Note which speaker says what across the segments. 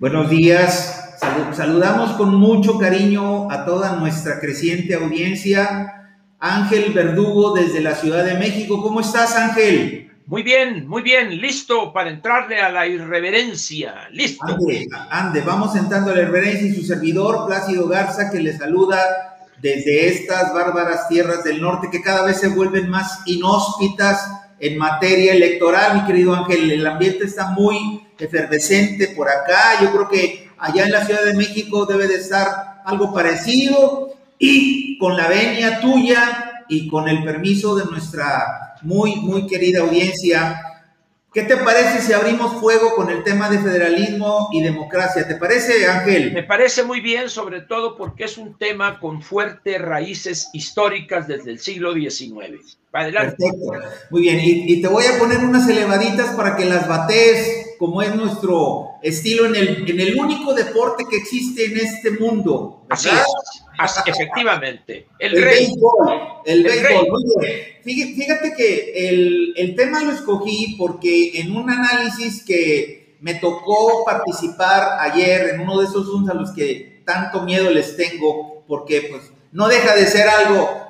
Speaker 1: Buenos días. saludamos con mucho cariño a toda nuestra creciente audiencia. Ángel Verdugo desde la Ciudad de México. ¿Cómo estás, Ángel?
Speaker 2: Muy bien, muy bien. Listo para entrarle a la irreverencia. Listo.
Speaker 1: Ande, ande, vamos entrando a la irreverencia y su servidor, Plácido Garza, que le saluda desde estas bárbaras tierras del norte que cada vez se vuelven más inhóspitas en materia electoral, mi querido Ángel. El ambiente está muy efervescente por acá. Yo creo que allá en la Ciudad de México debe de estar algo parecido y con la venia tuya y con el permiso de nuestra muy, muy querida audiencia, ¿Qué te parece si abrimos fuego con el tema de federalismo y democracia? ¿Te parece, Ángel?
Speaker 2: Me parece muy bien, sobre todo porque es un tema con fuertes raíces históricas desde el siglo XIX.
Speaker 1: Adelante. Perfecto. Muy bien, y, te voy a poner unas elevaditas para que las batees, como es nuestro estilo en el, en el único deporte que existe en este mundo.
Speaker 2: Así es, efectivamente.
Speaker 1: El, béisbol. El, béisbol, muy bien. Fíjate que el, el tema lo escogí porque en un análisis que me tocó participar ayer en uno de esos Zooms a los que tanto miedo les tengo, porque pues no deja de ser algo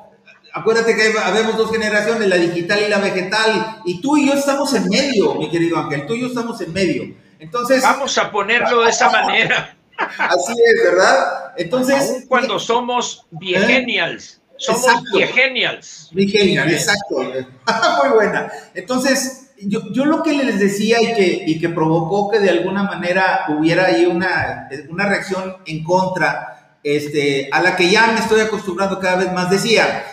Speaker 1: Acuérdate que habemos dos generaciones, la digital y la vegetal, y tú y yo estamos en medio, mi querido Ángel, tú y yo estamos en medio. Entonces.
Speaker 2: Vamos a ponerlo de esa manera.
Speaker 1: Así es, ¿verdad? Entonces.
Speaker 2: cuando somos viegenials. Somos viegenials.
Speaker 1: Viegenials, exacto. Muy buena. Entonces, yo, yo, lo que les decía y que, y que provocó que de alguna manera hubiera ahí una, una reacción en contra, este, a la que ya me estoy acostumbrando cada vez más, decía,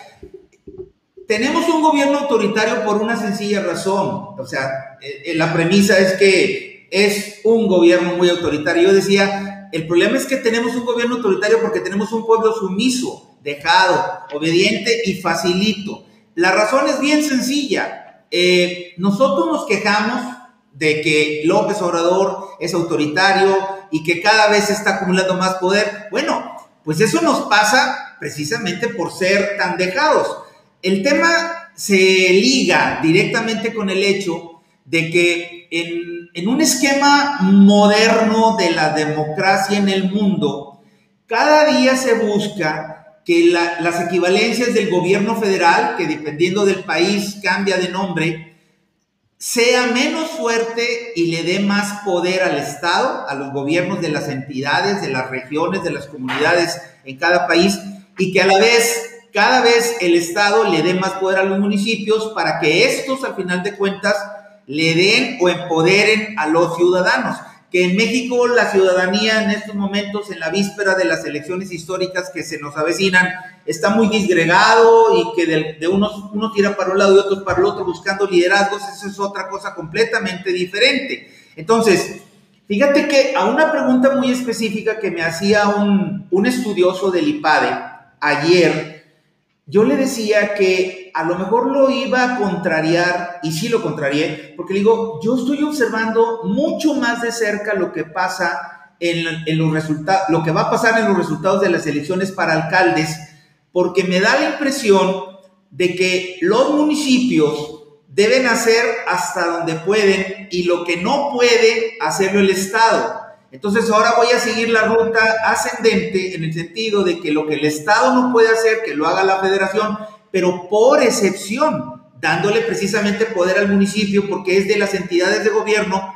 Speaker 1: tenemos un gobierno autoritario por una sencilla razón. O sea, eh, eh, la premisa es que es un gobierno muy autoritario. Yo decía, el problema es que tenemos un gobierno autoritario porque tenemos un pueblo sumiso, dejado, obediente y facilito. La razón es bien sencilla. Eh, nosotros nos quejamos de que López Obrador es autoritario y que cada vez está acumulando más poder. Bueno, pues eso nos pasa precisamente por ser tan dejados. El tema se liga directamente con el hecho de que en, un esquema moderno de la democracia en el mundo, cada día se busca que las equivalencias del gobierno federal, que dependiendo del país cambia de nombre, sea menos fuerte y le dé más poder al Estado, a los gobiernos de las entidades, de las regiones, de las comunidades en cada país, y que a la vez cada vez el Estado le dé más poder a los municipios para que estos, al final de cuentas, le den o empoderen a los ciudadanos. Que en México la ciudadanía en estos momentos, en la víspera de las elecciones históricas que se nos avecinan, está muy disgregado y que de, unos, unos tira para un lado y otros para el otro buscando liderazgos, eso es otra cosa completamente diferente. Entonces, fíjate que a una pregunta muy específica que me hacía un, un estudioso del IPADE ayer, yo le decía que a lo mejor lo iba a contrariar, y sí lo contrarié, porque le digo, yo estoy observando mucho más de cerca lo que pasa en, los resultados, lo que va a pasar en los resultados de las elecciones para alcaldes, porque me da la impresión de que los municipios deben hacer hasta donde pueden y lo que no puede hacerlo el Estado. Entonces ahora voy a seguir la ruta ascendente en el sentido de que lo que el Estado no puede hacer, que lo haga la federación, pero por excepción, dándole precisamente poder al municipio porque es de las entidades de gobierno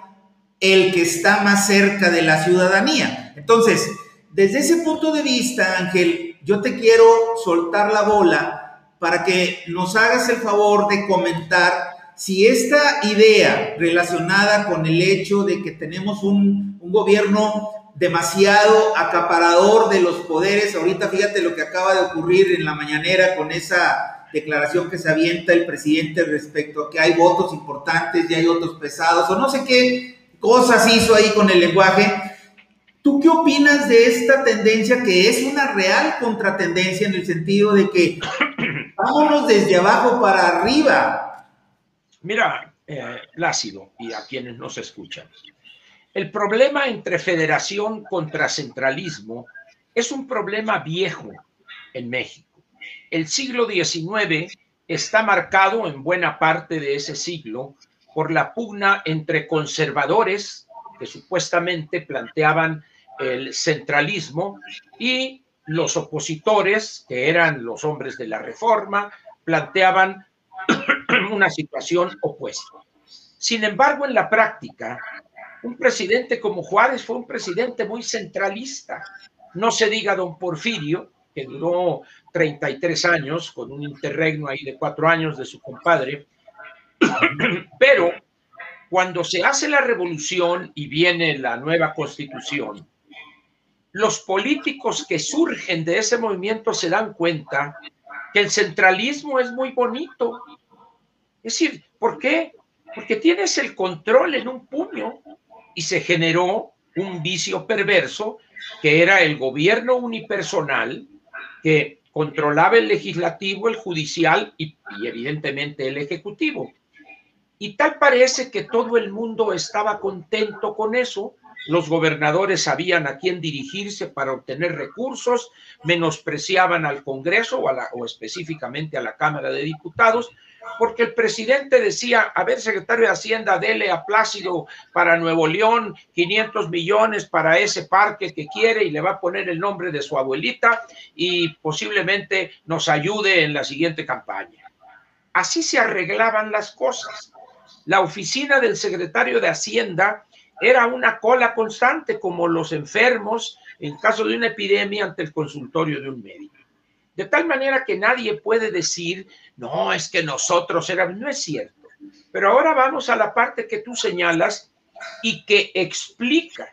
Speaker 1: el que está más cerca de la ciudadanía. Entonces, desde ese punto de vista, Ángel, yo te quiero soltar la bola para que nos hagas el favor de comentar si esta idea relacionada con el hecho de que tenemos un, gobierno demasiado acaparador de los poderes, ahorita fíjate lo que acaba de ocurrir en la mañanera con esa declaración que se avienta el presidente respecto a que hay votos importantes y hay otros pesados, o no sé qué cosas hizo ahí con el lenguaje. ¿Tú qué opinas de esta tendencia que es una real contratendencia en el sentido de que vámonos desde abajo para arriba?
Speaker 2: Mira, eh, y a quienes nos escuchan, el problema entre federación contra centralismo es un problema viejo en México. El siglo XIX está marcado en buena parte de ese siglo por la pugna entre conservadores que supuestamente planteaban el centralismo y los opositores, que eran los hombres de la reforma, planteaban una situación opuesta. Sin embargo, en la práctica, un presidente como Juárez fue un presidente muy centralista. No se diga don Porfirio, que duró 33 años, con un interregno ahí de cuatro años de su compadre, pero cuando se hace la revolución y viene la nueva constitución, los políticos que surgen de ese movimiento se dan cuenta que el centralismo es muy bonito. Es decir, ¿por qué? Porque tienes el control en un puño y se generó un vicio perverso que era el gobierno unipersonal que controlaba el legislativo, el judicial y, evidentemente el ejecutivo. Y tal parece que todo el mundo estaba contento con eso. Los gobernadores sabían a quién dirigirse para obtener recursos, menospreciaban al Congreso o, a la, o específicamente a la Cámara de Diputados, porque el presidente decía, a ver, secretario de Hacienda, dele a Plácido para Nuevo León 500 millones para ese parque que quiere y le va a poner el nombre de su abuelita y posiblemente nos ayude en la siguiente campaña. Así se arreglaban las cosas. La oficina del secretario de Hacienda era una cola constante como los enfermos en caso de una epidemia ante el consultorio de un médico. De tal manera que nadie puede decir, no, es que nosotros éramos, no es cierto. Pero ahora vamos a la parte que tú señalas y que explica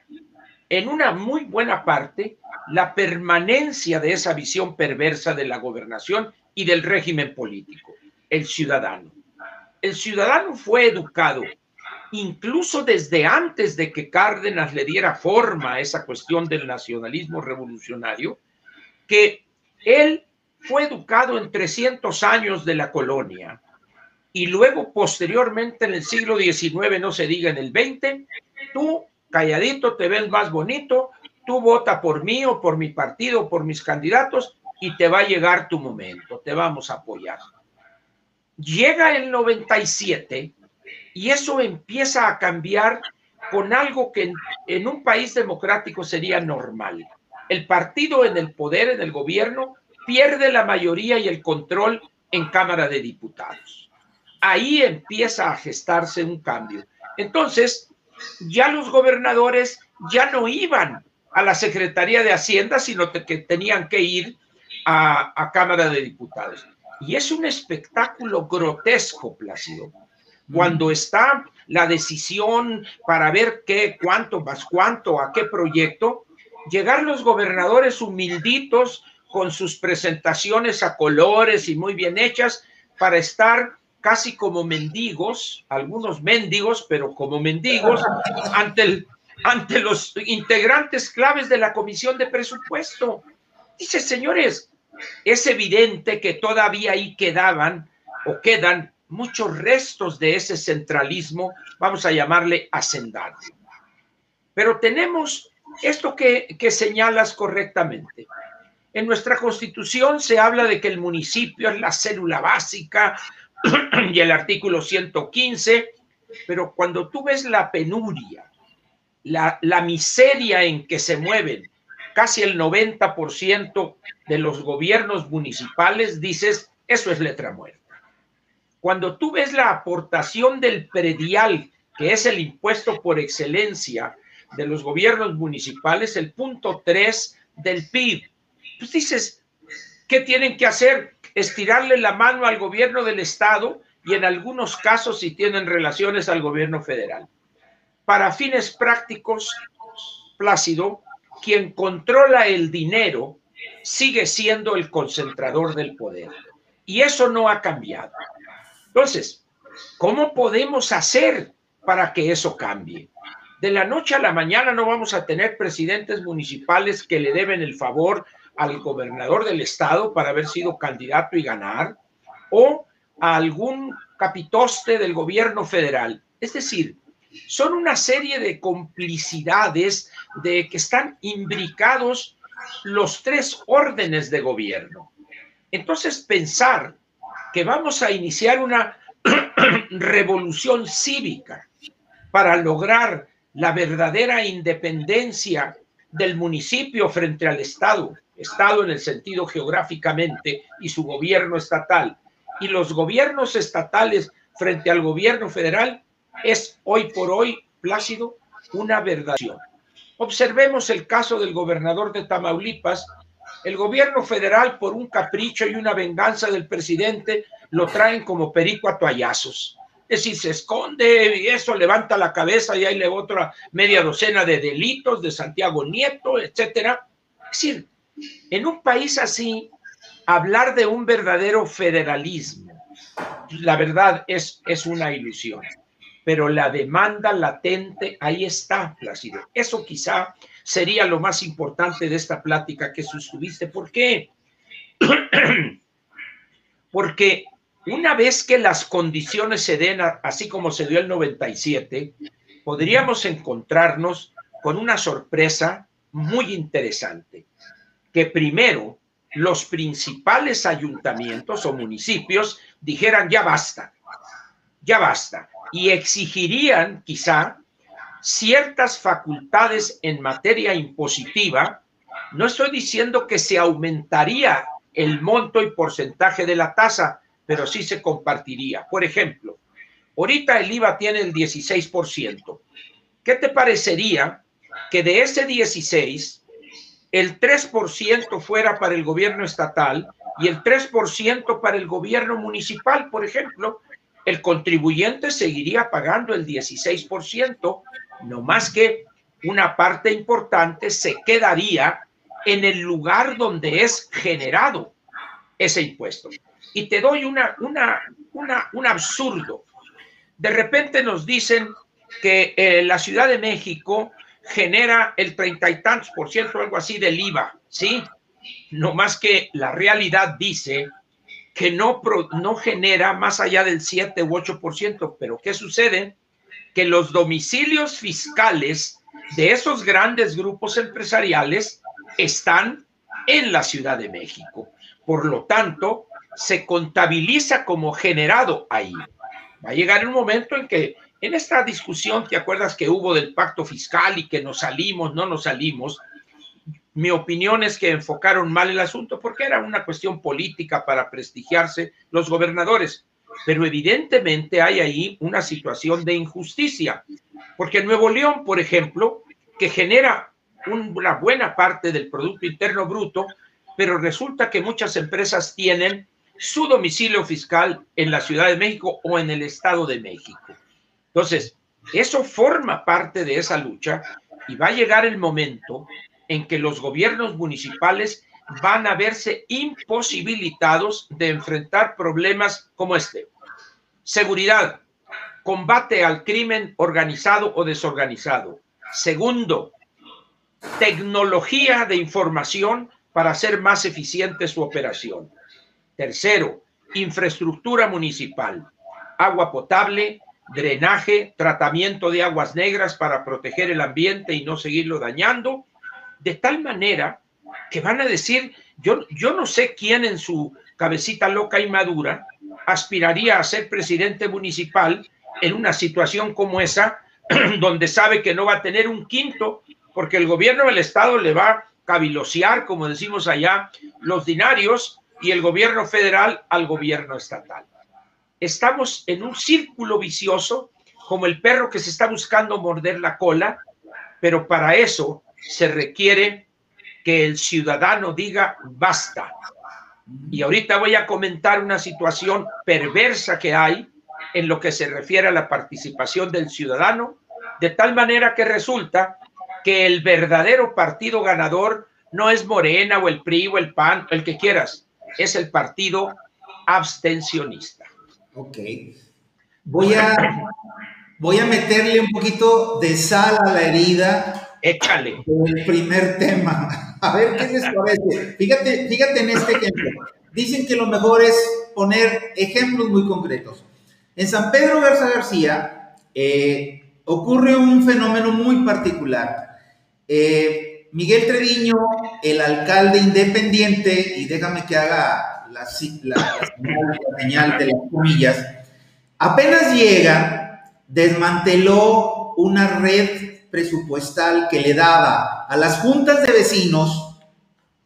Speaker 2: en una muy buena parte la permanencia de esa visión perversa de la gobernación y del régimen político, el ciudadano. El ciudadano fue educado incluso desde antes de que Cárdenas le diera forma a esa cuestión del nacionalismo revolucionario, que él fue educado en 300 años de la colonia y luego posteriormente en el siglo XIX, no se diga en el XX, tú calladito te ves más bonito, tú vota por mí o por mi partido, por mis candidatos y te va a llegar tu momento, te vamos a apoyar. Llega el 97 y eso empieza a cambiar con algo que en, en un país democrático sería normal. El partido en el poder, en el gobierno, pierde la mayoría y el control en Cámara de Diputados. Ahí empieza a gestarse un cambio. Entonces, ya los gobernadores ya no iban a la Secretaría de Hacienda, sino que tenían que ir a, a Cámara de Diputados. Y es un espectáculo grotesco, Plácido. Cuando está la decisión para ver qué, cuánto más cuánto, a qué proyecto, llegar los gobernadores humilditos, con sus presentaciones a colores y muy bien hechas para estar casi como mendigos, algunos mendigos, pero como mendigos, ante, el, ante los integrantes claves de la Comisión de Presupuesto. Dice, señores, es evidente que todavía ahí quedaban o quedan muchos restos de ese centralismo, vamos a llamarle hacendado. Pero tenemos esto que, que señalas correctamente. En nuestra constitución se habla de que el municipio es la célula básica y el artículo 115, pero cuando tú ves la penuria, la, miseria en que se mueven casi el 90% de los gobiernos municipales, dices, eso es letra muerta. Cuando tú ves la aportación del predial, que es el impuesto por excelencia de los gobiernos municipales, el punto 3 del PIB, pues dices, ¿qué tienen que hacer? Estirarle la mano al gobierno del Estado y en algunos casos si tienen relaciones al gobierno federal. Para fines prácticos, Plácido, quien controla el dinero sigue siendo el concentrador del poder. Y eso no ha cambiado. Entonces, ¿cómo podemos hacer para que eso cambie? De la noche a la mañana no vamos a tener presidentes municipales que le deben el favor al gobernador del estado para haber sido candidato y ganar, o a algún capitoste del gobierno federal. Es decir, son una serie de complicidades de que están imbricados los tres órdenes de gobierno. Entonces, pensar que vamos a iniciar una revolución cívica para lograr la verdadera independencia del municipio frente al Estado, Estado en el sentido geográficamente y su gobierno estatal, y los gobiernos estatales frente al gobierno federal, es hoy por hoy, Plácido, una verdad. Observemos el caso del gobernador de Tamaulipas. El gobierno federal, por un capricho y una venganza del presidente, lo traen como perico a toallazos. Es decir, se esconde y eso levanta la cabeza y hay otra media docena de delitos de Santiago Nieto, etcétera. Es decir, en un país así, hablar de un verdadero federalismo, la verdad es, es una ilusión pero la demanda latente ahí está, Plácido. Eso quizá sería lo más importante de esta plática que sostuviste. ¿Por qué? Porque una vez que las condiciones se den, así como se dio el 97, podríamos encontrarnos con una sorpresa muy interesante, que primero los principales ayuntamientos o municipios dijeran ya basta, ya basta, y exigirían quizá ciertas facultades en materia impositiva. No estoy diciendo que se aumentaría el monto y porcentaje de la tasa, pero sí se compartiría. Por ejemplo, ahorita el IVA tiene el 16%. ¿Qué te parecería que de ese 16, el 3% fuera para el gobierno estatal y el 3% para el gobierno municipal, por ejemplo, el contribuyente seguiría pagando el 16%, no más que una parte importante se quedaría en el lugar donde es generado ese impuesto. Y te doy una, una, una, un absurdo. De repente nos dicen que eh, la Ciudad de México genera el treinta y tantos por ciento, algo así, del IVA, ¿sí? No más que la realidad dice que no, no genera más allá del 7 u 8%. Pero ¿qué sucede? Que los domicilios fiscales de esos grandes grupos empresariales están en la Ciudad de México. Por lo tanto, se contabiliza como generado ahí. Va a llegar un momento en que en esta discusión, ¿te acuerdas que hubo del pacto fiscal y que nos salimos, no nos salimos? Mi opinión es que enfocaron mal el asunto porque era una cuestión política para prestigiarse los gobernadores. Pero evidentemente hay ahí una situación de injusticia, porque Nuevo León, por ejemplo, que genera una buena parte del Producto Interno Bruto, pero resulta que muchas empresas tienen su domicilio fiscal en la Ciudad de México o en el Estado de México. Entonces, eso forma parte de esa lucha y va a llegar el momento en que los gobiernos municipales van a verse imposibilitados de enfrentar problemas como este. Seguridad, combate al crimen organizado o desorganizado. Segundo, tecnología de información para hacer más eficiente su operación. Tercero, infraestructura municipal, agua potable, drenaje, tratamiento de aguas negras para proteger el ambiente y no seguirlo dañando de tal manera que van a decir, yo, yo no sé quién en su cabecita loca y madura aspiraría a ser presidente municipal en una situación como esa, donde sabe que no va a tener un quinto, porque el gobierno del Estado le va a cabilosear, como decimos allá, los dinarios y el gobierno federal al gobierno estatal. Estamos en un círculo vicioso, como el perro que se está buscando morder la cola, pero para eso se requiere que el ciudadano diga basta. Y ahorita voy a comentar una situación perversa que hay en lo que se refiere a la participación del ciudadano, de tal manera que resulta que el verdadero partido ganador no es Morena o el PRI o el PAN, el que quieras, es el partido abstencionista.
Speaker 1: Ok. Voy a, voy a meterle un poquito de sal a la herida
Speaker 2: Échale.
Speaker 1: El primer tema. A ver qué les parece. Fíjate, fíjate en este ejemplo. Dicen que lo mejor es poner ejemplos muy concretos. En San Pedro Garza García eh, ocurre un fenómeno muy particular. Eh, Miguel Treviño, el alcalde independiente, y déjame que haga la, señal de las comillas, apenas llega, desmanteló una red presupuestal que le daba a las juntas de vecinos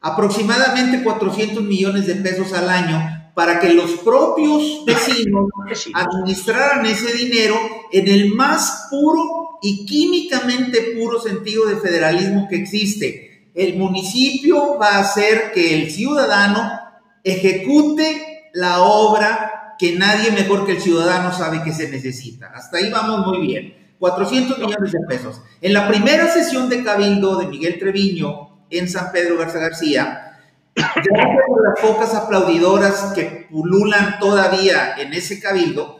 Speaker 1: aproximadamente 400 millones de pesos al año para que los propios vecinos administraran ese dinero en el más puro y químicamente puro sentido de federalismo que existe. El municipio va a hacer que el ciudadano ejecute la obra que nadie mejor que el ciudadano sabe que se necesita. Hasta ahí vamos muy bien. 400 millones de pesos. En la primera sesión de Cabildo de Miguel Treviño en San Pedro Garza García, las pocas aplaudidoras que pululan todavía en ese Cabildo,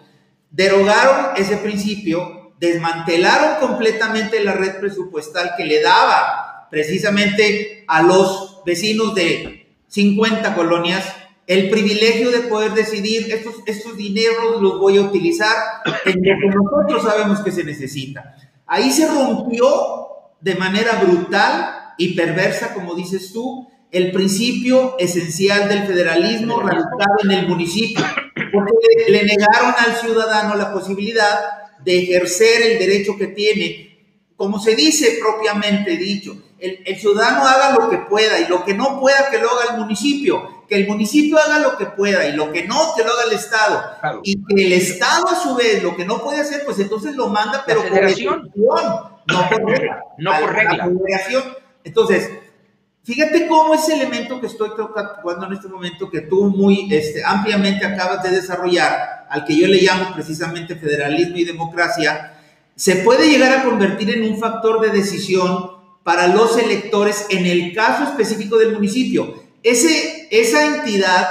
Speaker 1: derogaron ese principio, desmantelaron completamente la red presupuestal que le daba precisamente a los vecinos de 50 colonias el privilegio de poder decidir, estos, estos dineros los voy a utilizar en lo que nosotros sabemos que se necesita. Ahí se rompió de manera brutal y perversa, como dices tú, el principio esencial del federalismo radicado en el municipio, porque le negaron al ciudadano la posibilidad de ejercer el derecho que tiene, como se dice propiamente dicho, el, el ciudadano haga lo que pueda y lo que no pueda que lo haga el municipio que el municipio haga lo que pueda y lo que no, que lo haga el Estado. Y que el Estado, a su vez, lo que no puede hacer, pues entonces lo manda, pero
Speaker 2: por decisión,
Speaker 1: no por regla.
Speaker 2: No por regla.
Speaker 1: Entonces, fíjate cómo ese elemento que estoy tocando en este momento, que tú muy este, ampliamente acabas de desarrollar, al que yo le llamo precisamente federalismo y democracia, se puede llegar a convertir en un factor de decisión para los electores en el caso específico del municipio. Ese, esa entidad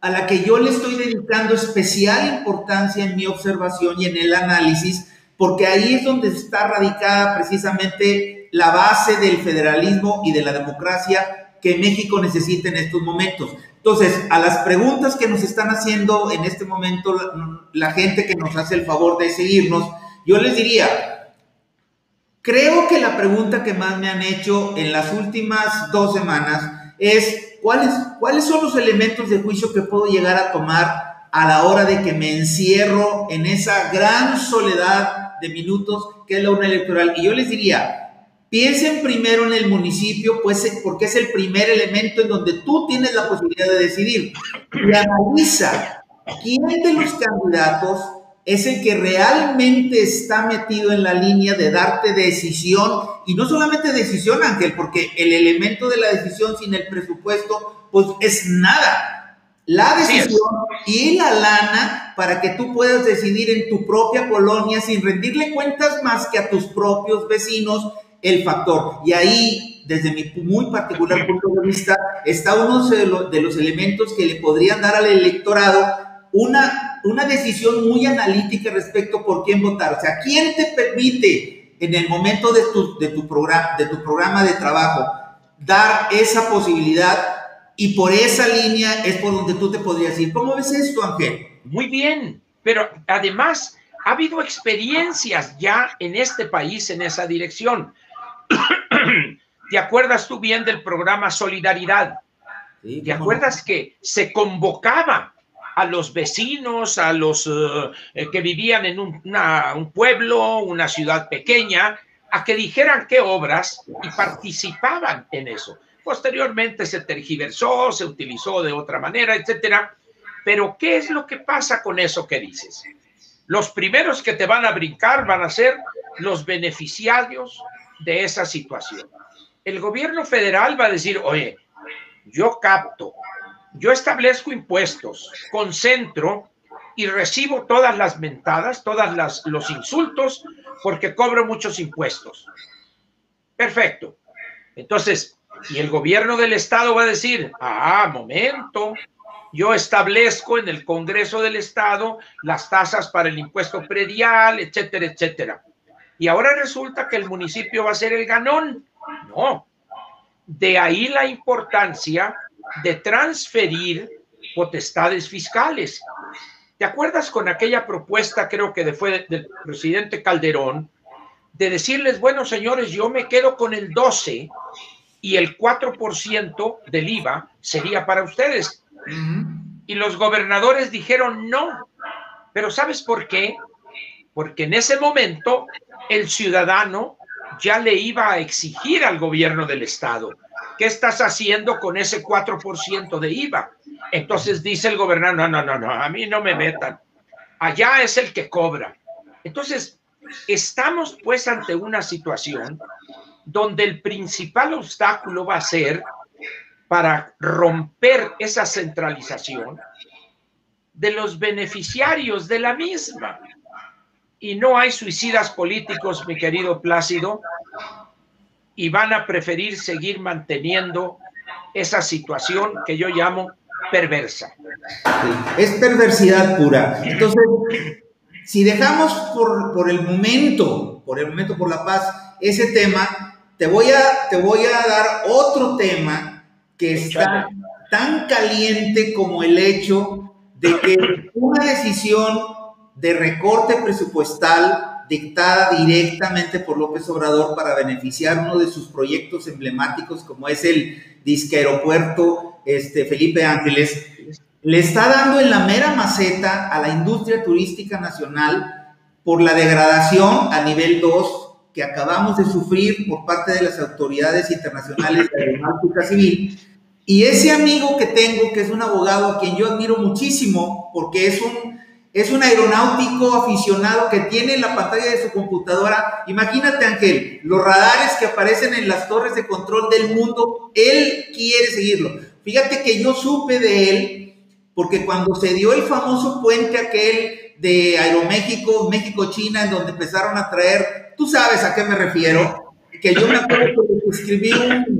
Speaker 1: a la que yo le estoy dedicando especial importancia en mi observación y en el análisis, porque ahí es donde está radicada precisamente la base del federalismo y de la democracia que México necesita en estos momentos. Entonces, a las preguntas que nos están haciendo en este momento la, gente que nos hace el favor de seguirnos, yo les diría, creo que la pregunta que más me han hecho en las últimas dos semanas es ¿cuáles, ¿cuáles son los elementos de juicio que puedo llegar a tomar a la hora de que me encierro en esa gran soledad de minutos que es la urna electoral? Y yo les diría, piensen primero en el municipio, pues porque es el primer elemento en donde tú tienes la posibilidad de decidir. Y analiza quién de los candidatos es el que realmente está metido en la línea de darte decisión, y no solamente decisión, Ángel, porque el elemento de la decisión sin el presupuesto, pues es nada. La decisión y la lana para que tú puedas decidir en tu propia colonia sin rendirle cuentas más que a tus propios vecinos el factor. Y ahí, desde mi muy particular punto de vista, está uno de los, de los elementos que le podrían dar al electorado una, una decisión muy analítica respecto por quién votar. O sea, ¿quién te permite en el momento de tu, de tu, programa, de tu programa de trabajo dar esa posibilidad? Y por esa línea es por donde tú te podrías ir. ¿Cómo ves esto, Ángel?
Speaker 2: Muy bien, pero además ha habido experiencias ya en este país en esa dirección. ¿Te acuerdas tú bien del programa Solidaridad? ¿Te acuerdas que se convocaba a los vecinos, a los eh, eh, que vivían en un, pueblo, una ciudad pequeña, a que dijeran qué obras y participaban en eso. Posteriormente se tergiversó, se utilizó de otra manera, etcétera. Pero ¿qué es lo que pasa con eso que dices? Los primeros que te van a brincar van a ser los beneficiarios de esa situación. El gobierno federal va a decir, oye, yo capto yo establezco impuestos, concentro y recibo todas las mentadas, todos los insultos, porque cobro muchos impuestos. Perfecto. Entonces, y el gobierno del estado va a decir, ah, momento, yo establezco en el Congreso del Estado las tasas para el impuesto predial, etcétera, etcétera. Y ahora resulta que el municipio va a ser el ganón. No. De ahí la importancia de transferir potestades fiscales. ¿Te acuerdas con aquella propuesta, creo que fue del presidente Calderón, de decirles, bueno, señores, yo me quedo con el 12 y el 4% del IVA sería para ustedes? Y los gobernadores dijeron no. Pero ¿sabes por qué? Porque en ese momento el ciudadano ya le iba a exigir al gobierno del estado, ¿qué estás haciendo con ese 4% de IVA? Entonces dice el gobernador, no, no, no, no, a mí no me metan. Allá es el que cobra. Entonces, estamos pues ante una situación donde el principal obstáculo va a ser para romper esa centralización de los beneficiarios de la misma. Y no hay suicidas políticos, mi querido Plácido, y van a preferir seguir manteniendo esa situación que yo llamo perversa.
Speaker 1: Es perversidad pura. Entonces, si dejamos por, por, el momento, por el momento, por la paz, ese tema, te voy a, te voy a dar otro tema que está tan caliente como el hecho de que una decisión de recorte presupuestal dictada directamente por López Obrador para beneficiar uno de sus proyectos emblemáticos como es el disque aeropuerto este, Felipe Ángeles, le está dando en la mera maceta a la industria turística nacional por la degradación a nivel 2 que acabamos de sufrir por parte de las autoridades internacionales de aeronáutica civil. Y ese amigo que tengo, que es un abogado a quien yo admiro muchísimo, porque es un, es un aeronáutico aficionado que tiene en la pantalla de su computadora, imagínate Ángel, los radares que aparecen en las torres de control del mundo, él quiere seguirlo. Fíjate que yo supe de él, porque cuando se dio el famoso puente aquel de Aeroméxico, México-China, en donde empezaron a traer, tú sabes a qué me refiero, que yo me acuerdo que escribí un,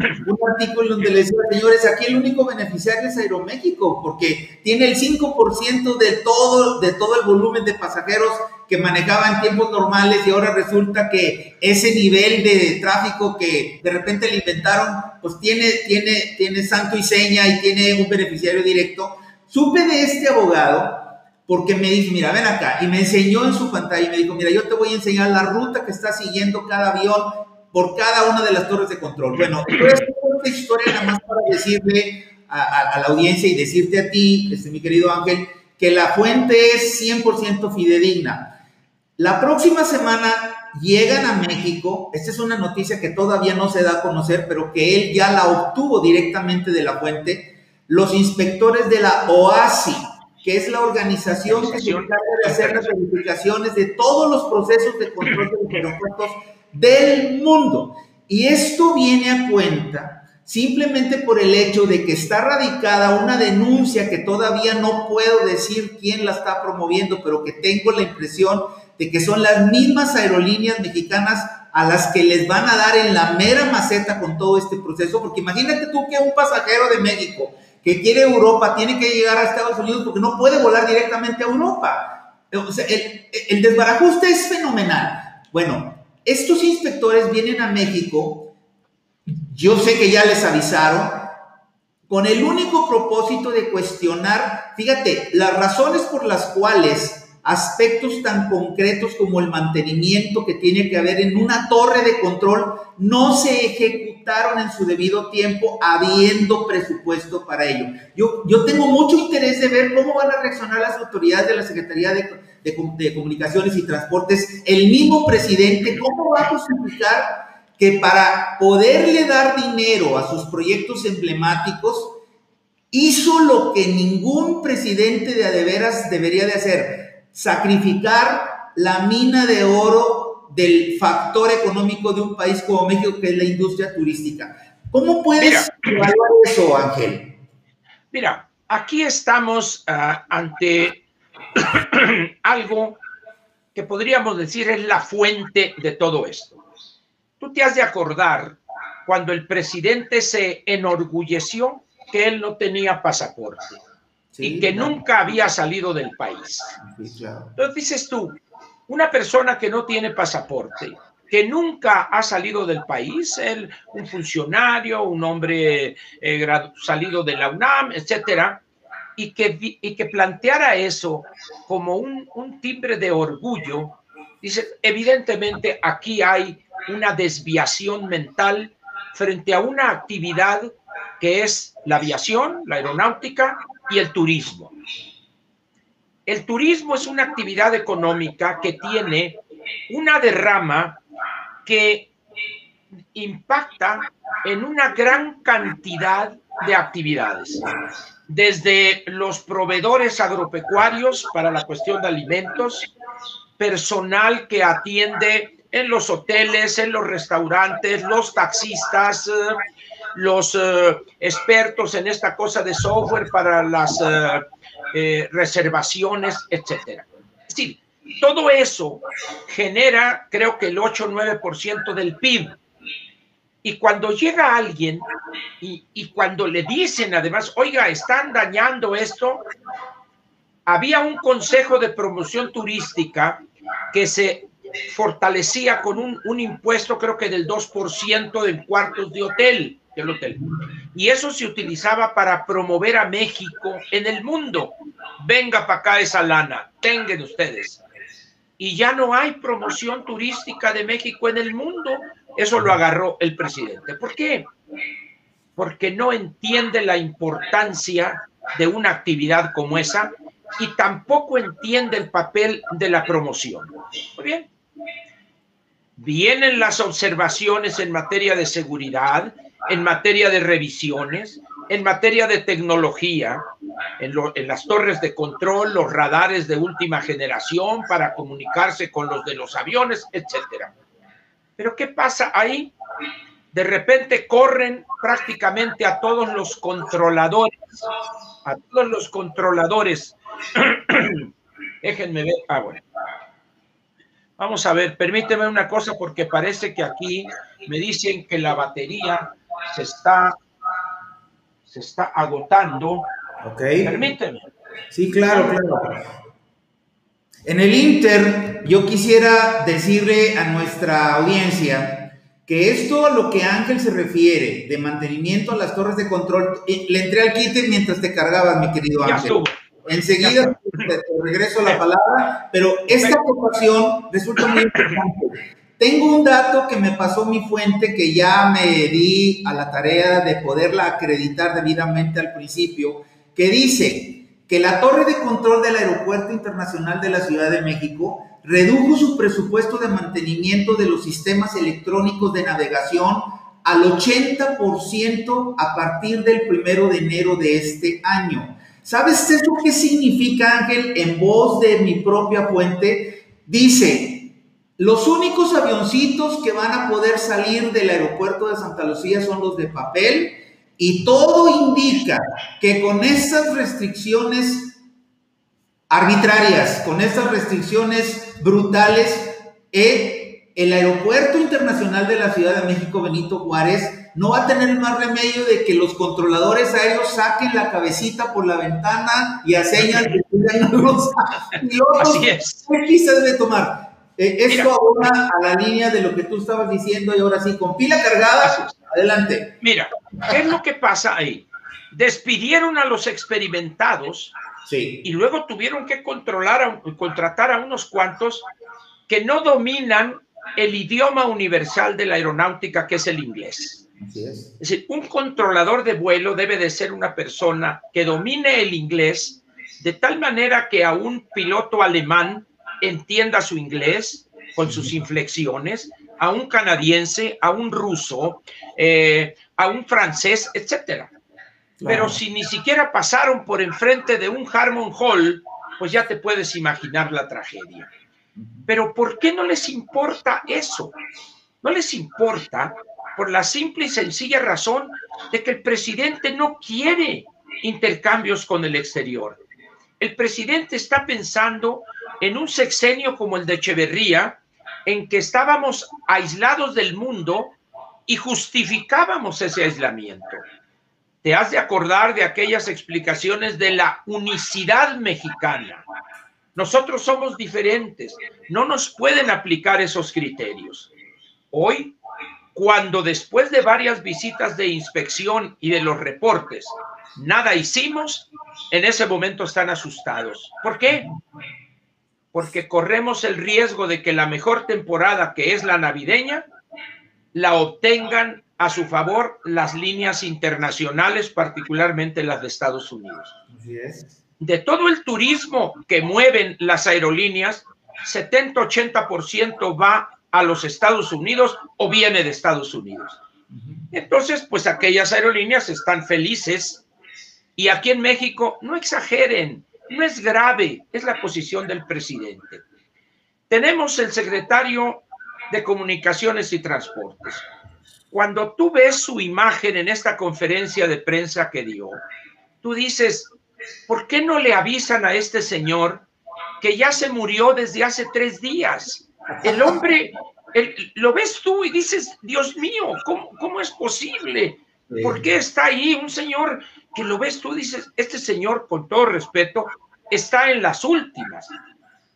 Speaker 1: artículo donde le decía, señores, aquí el único beneficiario es Aeroméxico, porque tiene el 5% de todo, de todo el volumen de pasajeros que manejaba en tiempos normales y ahora resulta que ese nivel de tráfico que de repente le inventaron, pues tiene, tiene, tiene santo y seña y tiene un beneficiario directo. Supe de este abogado porque me dijo, mira, ven acá, y me enseñó en su pantalla y me dijo, mira, yo te voy a enseñar la ruta que está siguiendo cada avión por cada una de las torres de control. Bueno, esta historia nada más para decirle a, la audiencia y decirte a ti, este, mi querido Ángel, que la fuente es 100% fidedigna. La próxima semana llegan a México, esta es una noticia que todavía no se da a conocer, pero que él ya la obtuvo directamente de la fuente, los inspectores de la OASI, que es la organización que se encarga de hacer las verificaciones de todos los procesos de control de los aeropuertos del mundo. Y esto viene a cuenta simplemente por el hecho de que está radicada una denuncia que todavía no puedo decir quién la está promoviendo, pero que tengo la impresión de que son las mismas aerolíneas mexicanas a las que les van a dar en la mera maceta con todo este proceso, porque imagínate tú que un pasajero de México que quiere Europa tiene que llegar a Estados Unidos porque no puede volar directamente a Europa. El, el desbarajuste es fenomenal. Bueno, estos inspectores vienen a México, yo sé que ya les avisaron, con el único propósito de cuestionar, fíjate, las razones por las cuales aspectos tan concretos como el mantenimiento que tiene que haber en una torre de control no se ejecutaron en su debido tiempo habiendo presupuesto para ello. Yo, yo tengo mucho interés de ver cómo van a reaccionar las autoridades de la Secretaría de, de, Comunicaciones y Transportes, el mismo presidente, cómo va a justificar que para poderle dar dinero a sus proyectos emblemáticos, hizo lo que ningún presidente de adeveras debería de hacer, sacrificar la mina de oro del factor económico de un país como México, que es la industria turística. ¿Cómo puedes evaluar eso, Ángel?
Speaker 2: Mira, aquí estamos ah, ante algo que podríamos decir es la fuente de todo esto. Tú te has de acordar cuando el presidente se enorgulleció que él no tenía pasaporte y que nunca había salido del país. Entonces dices tú, una persona que no tiene pasaporte, que nunca ha salido del país, él, un funcionario, un hombre eh, salido de la UNAM, etcétera, y que, y que planteara eso como un, un timbre de orgullo, dice, evidentemente aquí hay una desviación mental frente a una actividad que es la aviación, la aeronáutica, y el turismo. El turismo es una actividad económica que tiene una derrama que impacta en una gran cantidad de actividades, desde los proveedores agropecuarios para la cuestión de alimentos, personal que atiende en los hoteles, en los restaurantes, los taxistas, eh, los eh, expertos en esta cosa de software para las eh, reservaciones, etcétera. Es decir, todo eso genera, creo que el 8 o 9% del PIB. Y cuando llega alguien y, cuando le dicen además, oiga, están dañando esto, había un consejo de promoción turística que se fortalecía con un, impuesto, creo que del 2% de cuartos de hotel, del hotel. Y eso se utilizaba para promover a México en el mundo. Venga para acá esa lana, tengan ustedes. Y ya no hay promoción turística de México en el mundo. Eso lo agarró el presidente. ¿Por qué? Porque no entiende la importancia de una actividad como esa y tampoco entiende el papel de la promoción. Muy bien. Vienen las observaciones en materia de seguridad, en materia de revisiones, en materia de tecnología, en, las torres de control, los radares de última generación para comunicarse con los de los aviones, etcétera. Pero ¿qué pasa ahí? De repente corren prácticamente a todos los controladores, a todos los controladores. Déjenme ver. Ah, bueno. Vamos a ver, permíteme una cosa porque parece que aquí me dicen que la batería se está, se está agotando.
Speaker 1: Ok.
Speaker 2: Permíteme.
Speaker 1: Sí, claro, claro. En el Inter, yo quisiera decirle a nuestra audiencia que esto a lo que Ángel se refiere de mantenimiento a las torres de control, eh, le entré al kit mientras te cargabas, mi querido Ángel. Enseguida te, te regreso la palabra, pero esta ocupación resulta muy importante. Tengo un dato que me pasó mi fuente que ya me di a la tarea de poderla acreditar debidamente al principio, que dice que la torre de control del Aeropuerto Internacional de la Ciudad de México redujo su presupuesto de mantenimiento de los sistemas electrónicos de navegación al 80% a partir del primero de enero de este año. ¿Sabes eso qué significa, Ángel? En voz de mi propia fuente, dice, los únicos avioncitos que van a poder salir del aeropuerto de Santa Lucía son los de papel y todo indica que con estas restricciones arbitrarias, con estas restricciones brutales, eh, el Aeropuerto Internacional de la Ciudad de México, Benito Juárez, no va a tener más remedio de que los controladores aéreos saquen la cabecita por la ventana y a señas de que los pilotos.
Speaker 2: Así es.
Speaker 1: ¿Qué se debe tomar? Eh, esto abona a la línea de lo que tú estabas diciendo y ahora sí, con pila cargada, adelante.
Speaker 2: Mira, ¿qué es lo que pasa ahí? Despidieron a los experimentados
Speaker 1: Sí.
Speaker 2: y luego tuvieron que controlar a, contratar a unos cuantos que no dominan el idioma universal de la aeronáutica, que es el inglés.
Speaker 1: Así es.
Speaker 2: Es decir, un controlador de vuelo debe de ser una persona que domine el inglés de tal manera que a un piloto alemán entienda su inglés con sus inflexiones, a un canadiense, a un ruso, eh, a un francés, etcétera. Pero si ni siquiera pasaron por enfrente de un Harmon Hall, pues ya te puedes imaginar la tragedia. Pero ¿por qué no les importa eso? No les importa por la simple y sencilla razón de que el presidente no quiere intercambios con el exterior. El presidente está pensando en un sexenio como el de Echeverría, en que estábamos aislados del mundo y justificábamos ese aislamiento. Te has de acordar de aquellas explicaciones de la unicidad mexicana. Nosotros somos diferentes, no nos pueden aplicar esos criterios. Hoy, cuando después de varias visitas de inspección y de los reportes, nada hicimos, en ese momento están asustados. ¿Por qué? Porque corremos el riesgo de que la mejor temporada, que es la navideña, la obtengan a su favor las líneas internacionales, particularmente las de Estados Unidos. De todo el turismo que mueven las aerolíneas, 70-80% va a los Estados Unidos o viene de Estados Unidos. Entonces, pues aquellas aerolíneas están felices y aquí en México no exageren, no es grave, es la posición del presidente. Tenemos el secretario de Comunicaciones y Transportes. Cuando tú ves su imagen en esta conferencia de prensa que dio, tú dices, ¿por qué no le avisan a este señor que ya se murió desde hace tres días? El hombre, lo ves tú y dices, Dios mío, ¿cómo, ¿cómo, es posible? ¿Por qué está ahí un señor que lo ves tú dices, este señor, con todo respeto, está en las últimas?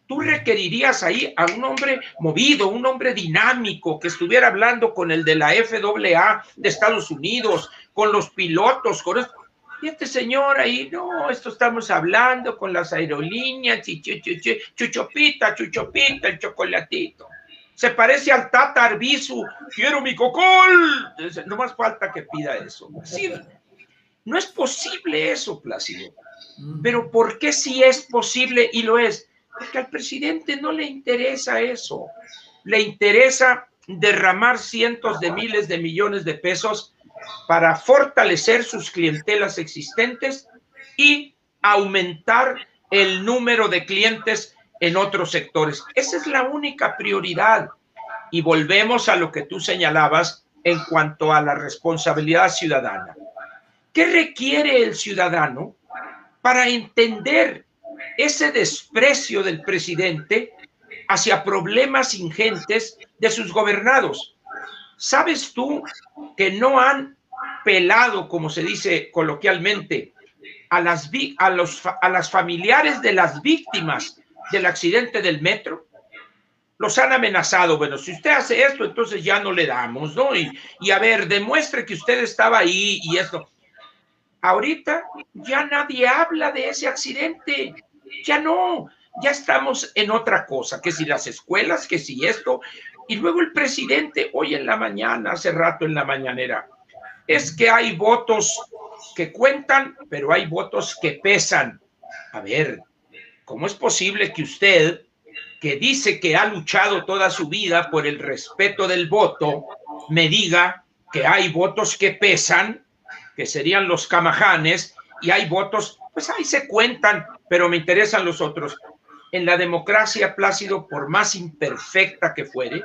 Speaker 2: Tú requerirías ahí a un hombre movido, un hombre dinámico, que estuviera hablando con el de la FAA de Estados Unidos, con los pilotos, con esto. Y este señor ahí, no, esto estamos hablando con las aerolíneas, y chuchopita, chuchopita, el chocolatito. Se parece al Tata Arbizu, quiero mi cocol. No más falta que pida eso. no es posible eso, Plácido. Pero ¿por qué sí es posible y lo es? Porque al presidente no le interesa eso. Le interesa derramar cientos de miles de millones de pesos para fortalecer sus clientelas existentes y aumentar el número de clientes en otros sectores. Esa es la única prioridad. Y volvemos a lo que tú señalabas en cuanto a la responsabilidad ciudadana. ¿Qué requiere el ciudadano para entender ese desprecio del presidente hacia problemas ingentes de sus gobernados. ¿Sabes tú que no han pelado, como se dice coloquialmente, a las, a los, a las familiares de las víctimas del accidente del metro? Los han amenazado, bueno, si usted hace esto, entonces ya no le damos, ¿no? Y, y a ver, demuestre que usted estaba ahí y esto. Ahorita ya nadie habla de ese accidente ya no, ya estamos en otra cosa, que si las escuelas, que si esto, y luego el presidente, hoy en la mañana, hace rato en la mañanera, es que hay votos que cuentan, pero hay votos que pesan. A ver, ¿cómo es posible que usted, que dice que ha luchado toda su vida por el respeto del voto, me diga que hay votos que pesan, que serían los camajanes, y hay votos, pues ahí se cuentan, pero me interesan los otros. En la democracia, Plácido, por más imperfecta que fuere,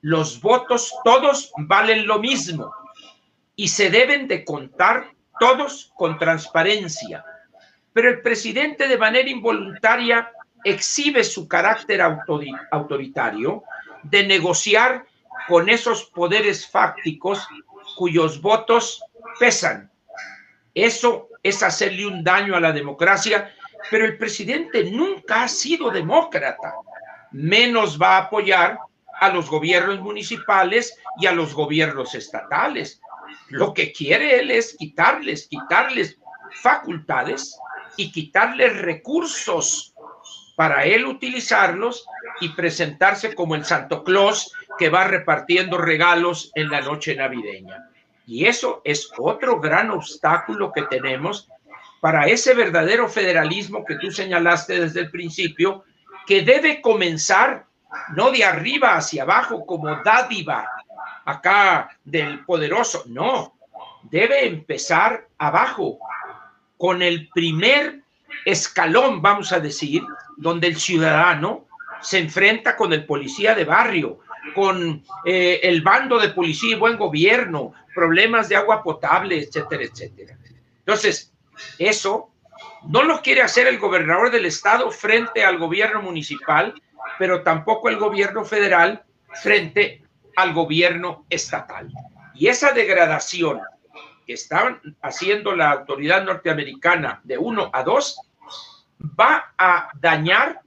Speaker 2: los votos todos valen lo mismo y se deben de contar todos con transparencia. Pero el presidente de manera involuntaria exhibe su carácter autoritario de negociar con esos poderes fácticos cuyos votos pesan. Eso es hacerle un daño a la democracia pero el presidente nunca ha sido demócrata, menos va a apoyar a los gobiernos municipales y a los gobiernos estatales. Lo que quiere él es quitarles, quitarles facultades y quitarles recursos para él utilizarlos y presentarse como el Santo Claus que va repartiendo regalos en la noche navideña. Y eso es otro gran obstáculo que tenemos para ese verdadero federalismo que tú señalaste desde el principio, que debe comenzar no de arriba hacia abajo como dádiva acá del poderoso, no, debe empezar abajo con el primer escalón, vamos a decir, donde el ciudadano se enfrenta con el policía de barrio, con eh, el bando de policía y buen gobierno, problemas de agua potable, etcétera, etcétera. Entonces, eso no lo quiere hacer el gobernador del estado frente al gobierno municipal, pero tampoco el gobierno federal frente al gobierno estatal. Y esa degradación que está haciendo la autoridad norteamericana de uno a dos va a dañar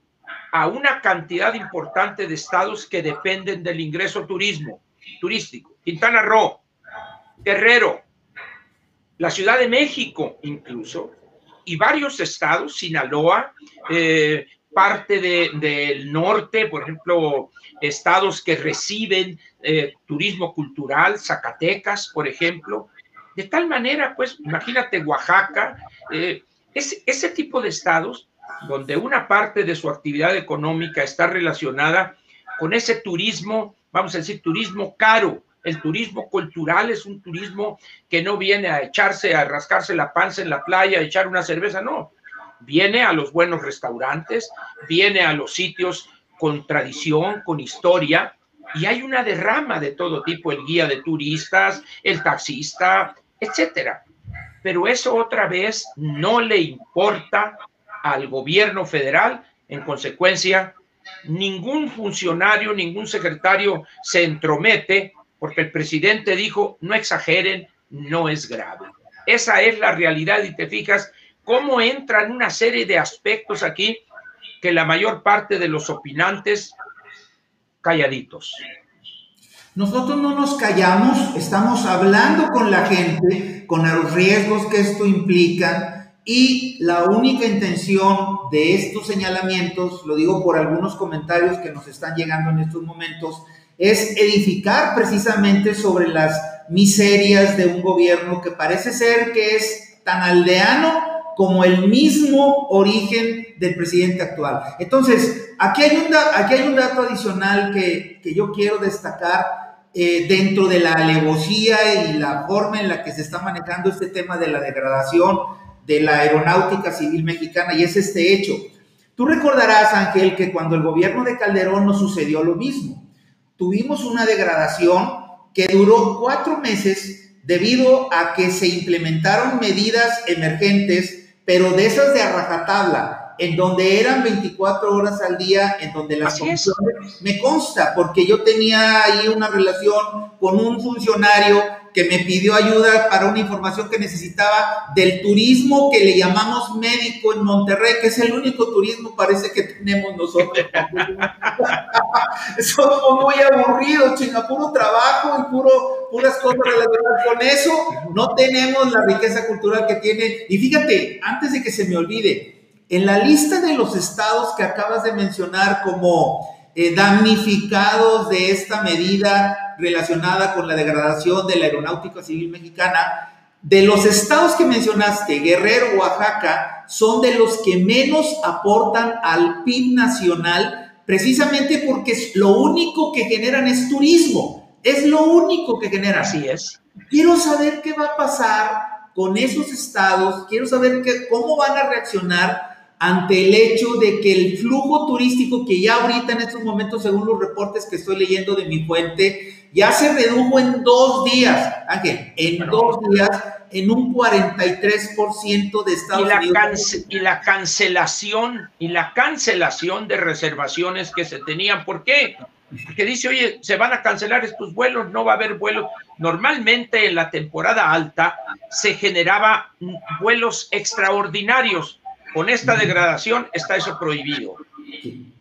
Speaker 2: a una cantidad importante de estados que dependen del ingreso turismo, turístico. Quintana Roo, Guerrero, la Ciudad de México incluso, y varios estados, Sinaloa, eh, parte del norte, por ejemplo, estados que reciben eh, turismo cultural, Zacatecas, por ejemplo. De tal manera, pues, imagínate Oaxaca, eh, ese tipo de estados donde una parte de su actividad económica está relacionada con ese turismo, vamos a decir, turismo caro. El turismo cultural es un turismo que no viene a echarse, a rascarse la panza en la playa, a echar una cerveza, no. Viene a los buenos restaurantes, viene a los sitios con tradición, con historia, y hay una derrama de todo tipo, el guía de turistas, el taxista, etcétera. Pero eso otra vez no le importa al gobierno federal, en consecuencia, ningún funcionario, ningún secretario se entromete porque el presidente dijo, no exageren, no es grave. Esa es la realidad y te fijas cómo entran una serie de aspectos aquí que la mayor parte de los opinantes calladitos.
Speaker 1: Nosotros no nos callamos, estamos hablando con la gente, con los riesgos que esto implica y la única intención de estos señalamientos, lo digo por algunos comentarios que nos están llegando en estos momentos, es edificar precisamente sobre las miserias de un gobierno que parece ser que es tan aldeano como el mismo origen del presidente actual. Entonces, aquí hay un, aquí un dato adicional que, que yo quiero destacar eh, dentro de la alevosía y la forma en la que se está manejando este tema de la degradación de la aeronáutica civil mexicana, y es este hecho. Tú recordarás, Ángel, que cuando el gobierno de Calderón nos sucedió lo mismo. Tuvimos una degradación que duró cuatro meses debido a que se implementaron medidas emergentes pero de esas de rajatabla, en donde eran 24 horas al día, en donde las comisiones, me consta, porque yo tenía ahí una relación con un funcionario que me pidió ayuda para una información que necesitaba del turismo que le llamamos médico en Monterrey, que es el único turismo parece que tenemos nosotros. Somos muy aburridos, chinga, puro trabajo y puro, puras cosas relacionadas con eso. No tenemos la riqueza cultural que tiene. Y fíjate, antes de que se me olvide, en la lista de los estados que acabas de mencionar como eh, damnificados de esta medida relacionada con la degradación de la aeronáutica civil mexicana, de los estados que mencionaste, Guerrero, Oaxaca, son de los que menos aportan al PIB nacional, precisamente porque lo único que generan es turismo. Es lo único que generan.
Speaker 2: Así es.
Speaker 1: Quiero saber qué va a pasar con esos estados, quiero saber cómo van a reaccionar ante el hecho de que el flujo turístico que ya ahorita en estos momentos, según los reportes que estoy leyendo de mi fuente, ya se redujo en dos días, Ángel, en dos días, en un 43% de Estados
Speaker 2: y la
Speaker 1: Unidos.
Speaker 2: y la cancelación, y la cancelación de reservaciones que se tenían. ¿Por qué? Porque dice, oye, se van a cancelar estos vuelos, no va a haber vuelos. Normalmente en la temporada alta se generaba vuelos extraordinarios con esta degradación está eso prohibido.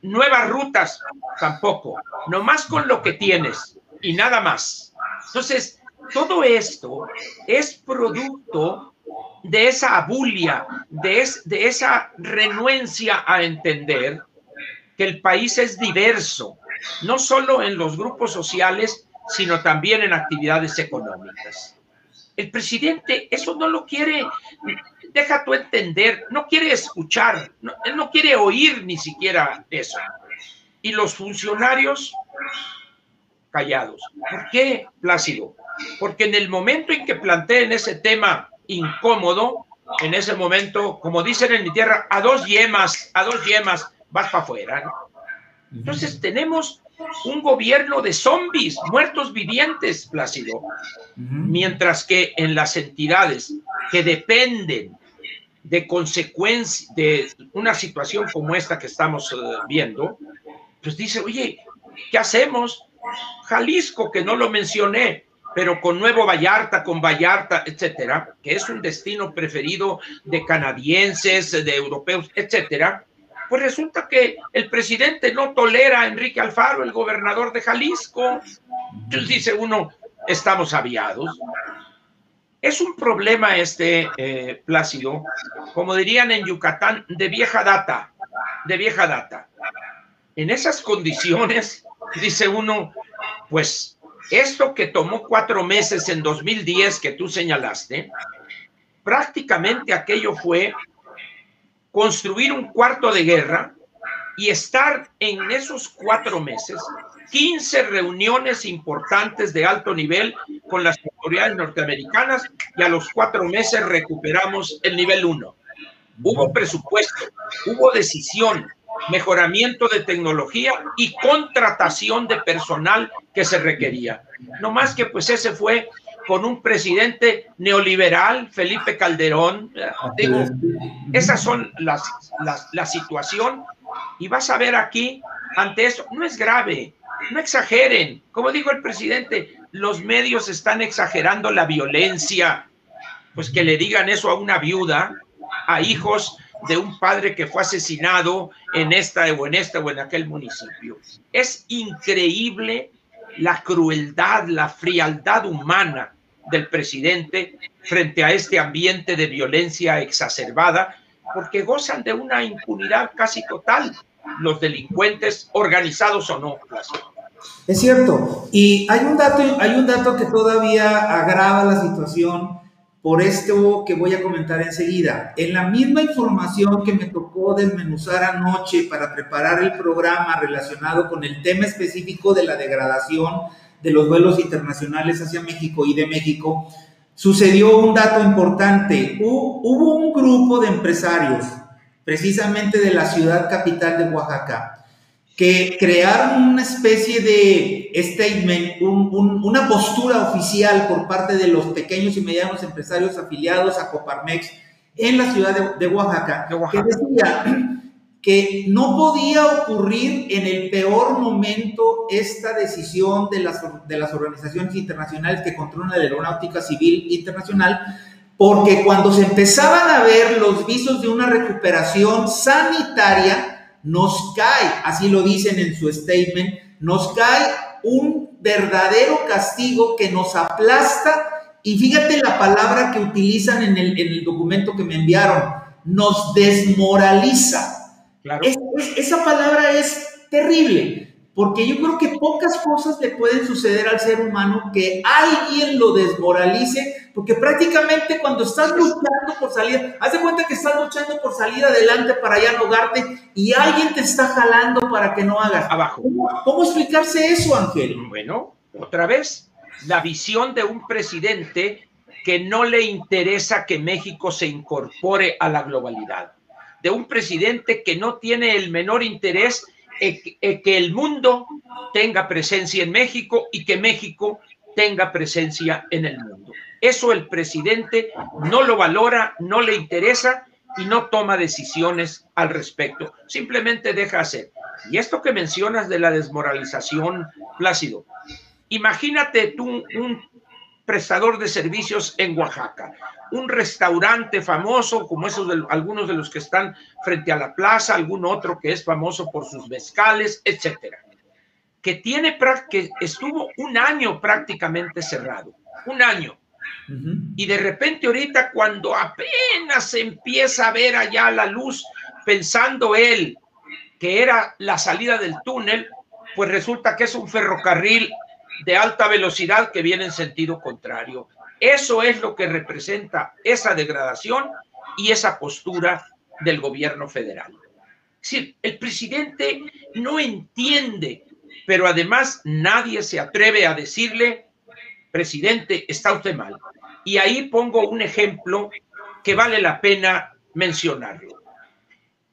Speaker 2: Nuevas rutas tampoco, nomás con lo que tienes y nada más. Entonces, todo esto es producto de esa abulia, de, de esa renuencia a entender que el país es diverso, no solo en los grupos sociales, sino también en actividades económicas. El presidente eso no lo quiere deja tú entender, no quiere escuchar, él no quiere oír ni siquiera eso. Y los funcionarios callados. ¿Por qué, Plácido? Porque en el momento en que planteen ese tema incómodo, en ese momento, como dicen en mi tierra, a dos yemas, a dos yemas, vas para afuera. Entonces tenemos un gobierno de zombies, muertos vivientes, Plácido. Mientras que en las entidades que dependen de consecuencia de una situación como esta que estamos eh, viendo, pues dice, oye, ¿qué hacemos? Jalisco, que no lo mencioné, pero con Nuevo Vallarta, con Vallarta, etcétera, que es un destino preferido de canadienses, de europeos, etcétera, pues resulta que el presidente no tolera a Enrique Alfaro, el gobernador de Jalisco. Entonces dice uno, estamos aviados. Es un problema este, eh, Plácido, como dirían en Yucatán, de vieja data, de vieja data. En esas condiciones, dice uno, pues esto que tomó cuatro meses en 2010 que tú señalaste, prácticamente aquello fue construir un cuarto de guerra y estar en esos cuatro meses 15 reuniones importantes de alto nivel con las autoridades norteamericanas y a los cuatro meses recuperamos el nivel 1. Hubo presupuesto, hubo decisión, mejoramiento de tecnología y contratación de personal que se requería. No más que pues ese fue con un presidente neoliberal, Felipe Calderón. Digo, esas son las, las, la situación y vas a ver aquí, ante eso, no es grave, no exageren. Como dijo el presidente, los medios están exagerando la violencia. Pues que le digan eso a una viuda, a hijos de un padre que fue asesinado en esta o en este o en aquel municipio. Es increíble la crueldad, la frialdad humana del presidente frente a este ambiente de violencia exacerbada, porque gozan de una impunidad casi total los delincuentes organizados o no.
Speaker 1: Es cierto. Y hay un dato, hay un dato que todavía agrava la situación por esto que voy a comentar enseguida. En la misma información que me tocó desmenuzar anoche para preparar el programa relacionado con el tema específico de la degradación de los vuelos internacionales hacia México y de México, sucedió un dato importante. Hubo un grupo de empresarios, precisamente de la ciudad capital de Oaxaca, que crearon una especie de statement, una postura oficial por parte de los pequeños y medianos empresarios afiliados a Coparmex en la ciudad de, Oaxaca, que decía que no podía ocurrir en el peor momento esta decisión de las, de las organizaciones internacionales que controlan la aeronáutica civil internacional, porque cuando se empezaban a ver los visos de una recuperación sanitaria, nos cae, así lo dicen en su statement, nos cae un verdadero castigo que nos aplasta. Y fíjate la palabra que utilizan en el, documento que me enviaron, nos desmoraliza. esa palabra es terrible, porque yo creo que pocas cosas le pueden suceder al ser humano que alguien lo desmoralice, porque prácticamente cuando estás luchando por salir, haz de cuenta que estás luchando por salir adelante para ya logarte y alguien te está jalando para que no hagas.
Speaker 2: Abajo.
Speaker 1: ¿Cómo, explicarse eso, Ángel?
Speaker 2: Bueno, otra vez, la visión de un presidente que no le interesa que México se incorpore a la globalidad, de un presidente que no tiene el menor interés que el mundo tenga presencia en México y que México tenga presencia en el mundo. Eso el presidente no lo valora, no le interesa y no toma decisiones al respecto. Simplemente deja hacer. Y esto que mencionas de la desmoralización, Plácido, imagínate tú un prestador de servicios en Oaxaca. Un restaurante famoso como esos de algunos de los que están frente a la plaza, algún otro que es famoso por sus mezcales, etcétera, que tiene que estuvo un año prácticamente cerrado, un año. Y de repente ahorita cuando apenas empieza a ver allá la luz, pensando él que era la salida del túnel, pues resulta que es un ferrocarril de alta velocidad que viene en sentido contrario. Eso es lo que representa esa degradación y esa postura del gobierno federal. Es decir, el presidente no entiende, pero además nadie se atreve a decirle, presidente, está usted mal. Y ahí pongo un ejemplo que vale la pena mencionarlo.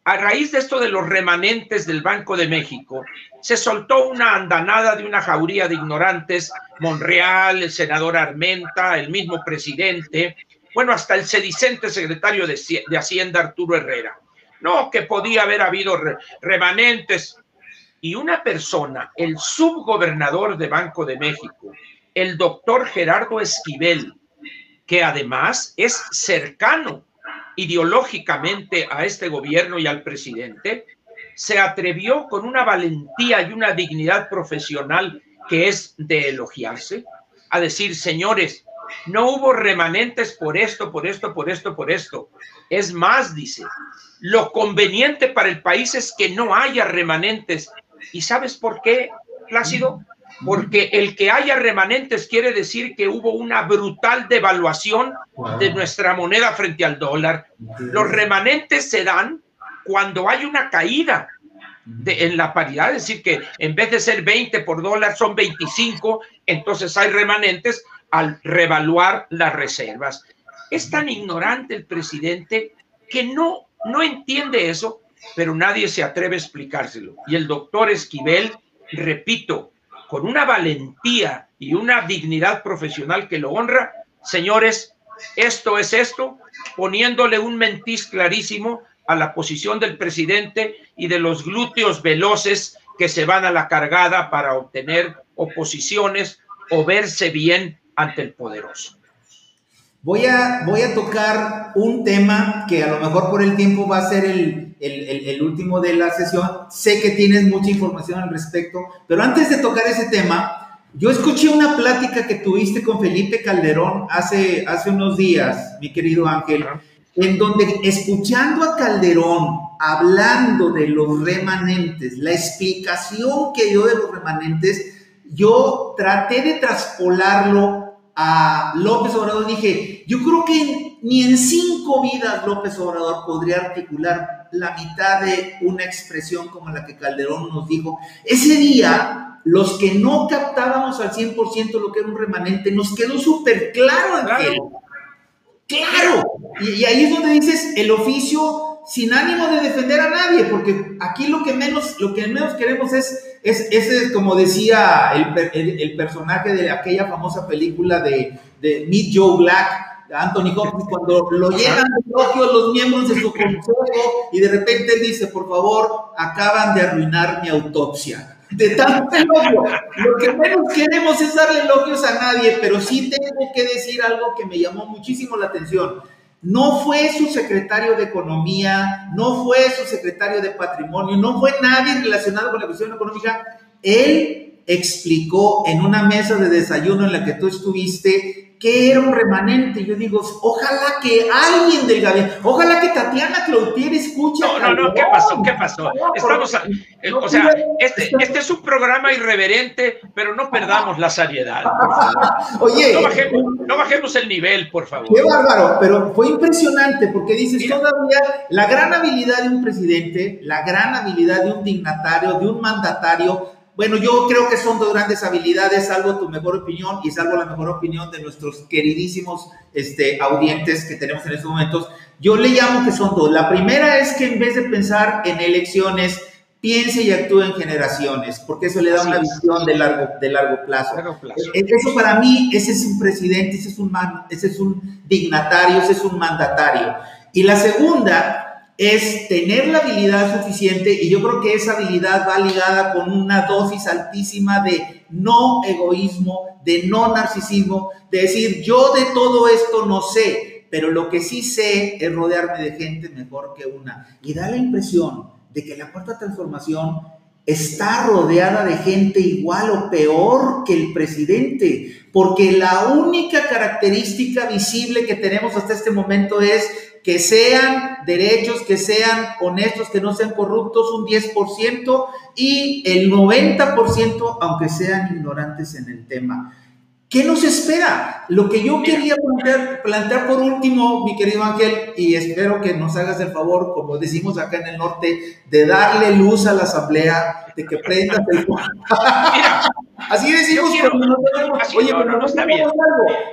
Speaker 2: A raíz de esto de los remanentes del Banco de México, se soltó una andanada de una jauría de ignorantes, Monreal, el senador Armenta, el mismo presidente, bueno, hasta el sedicente secretario de, Hacienda, Arturo Herrera. No, que podía haber habido remanentes. Y una persona, el subgobernador de Banco de México, el doctor Gerardo Esquivel, que además es cercano ideológicamente a este gobierno y al presidente, se atrevió con una valentía y una dignidad profesional que es de elogiarse, a decir, señores, no hubo remanentes por esto, por esto, por esto, por esto. Es más, dice, lo conveniente para el país es que no haya remanentes. ¿Y sabes por qué, Plácido? Porque el que haya remanentes quiere decir que hubo una brutal devaluación de nuestra moneda frente al dólar. Los remanentes se dan cuando hay una caída de, en la paridad, es decir, que en vez de ser 20 por dólar son 25, entonces hay remanentes al revaluar las reservas. Es tan ignorante el presidente que no, no entiende eso, pero nadie se atreve a explicárselo. Y el doctor Esquivel, repito, con una valentía y una dignidad profesional que lo honra, señores, esto es esto, poniéndole un mentiz clarísimo a la posición del presidente y de los glúteos veloces que se van a la cargada para obtener oposiciones o verse bien ante el poderoso.
Speaker 1: Voy a, voy a tocar un tema que a lo mejor por el tiempo va a ser el, el, el, último de la sesión. Sé que tienes mucha información al respecto, pero antes de tocar ese tema, yo escuché una plática que tuviste con Felipe Calderón hace, hace unos días, mi querido Ángel, en donde escuchando a Calderón hablando de los remanentes, la explicación que dio de los remanentes, yo traté de traspolarlo a López Obrador, dije, yo creo que ni en cinco vidas López Obrador podría articular la mitad de una expresión como la que Calderón nos dijo. Ese día, los que no captábamos al 100% lo que era un remanente, nos quedó súper claro. Claro. claro. Y, y ahí es donde dices, el oficio sin ánimo de defender a nadie, porque aquí lo que menos, lo que menos queremos es, es, es como decía el, el, personaje de aquella famosa película de, de Meet Joe Black, Anthony Hopkins, cuando lo llenan de los miembros de su consejo y de repente dice, por favor, acaban de arruinar mi autopsia. De tanto elogio. Lo que menos queremos es darle elogios a nadie, pero sí tengo que decir algo que me llamó muchísimo la atención. No fue su secretario de Economía, no fue su secretario de Patrimonio, no fue nadie relacionado con la cuestión económica. Él explicó en una mesa de desayuno en la que tú estuviste que era un remanente. Yo digo, ojalá que alguien del gabinete, ojalá que Tatiana Cloutier escuche.
Speaker 2: No, no, no, ¿qué pasó? ¿Qué pasó? Estamos, eh, o sea, este, este es un programa irreverente, pero no perdamos la seriedad. Oye, no bajemos, no bajemos, el nivel, por favor.
Speaker 1: Qué bárbaro, pero fue impresionante porque dices todavía la gran habilidad de un presidente, la gran habilidad de un dignatario, de un mandatario bueno, yo creo que son dos grandes habilidades, salvo tu mejor opinión y salvo la mejor opinión de nuestros queridísimos este, audientes que tenemos en estos momentos. Yo le llamo que son dos. La primera es que en vez de pensar en elecciones, piense y actúe en generaciones, porque eso le da una visión de largo, de largo plazo. E, e, eso para mí, ese es un presidente, ese es un, ese es un dignatario, ese es un mandatario. Y la segunda es tener la habilidad suficiente y yo creo que esa habilidad va ligada con una dosis altísima de no egoísmo, de no narcisismo, de decir yo de todo esto no sé, pero lo que sí sé es rodearme de gente mejor que una. Y da la impresión de que la cuarta transformación está rodeada de gente igual o peor que el presidente, porque la única característica visible que tenemos hasta este momento es que sean derechos, que sean honestos, que no sean corruptos, un 10%, y el 90%, aunque sean ignorantes en el tema. ¿Qué nos espera? Lo que yo quería plantear, por último, mi querido Ángel, y espero que nos hagas el favor, como decimos acá en el norte, de darle luz a la asamblea, de que prendas el... Así decimos oye, pero no, está bien.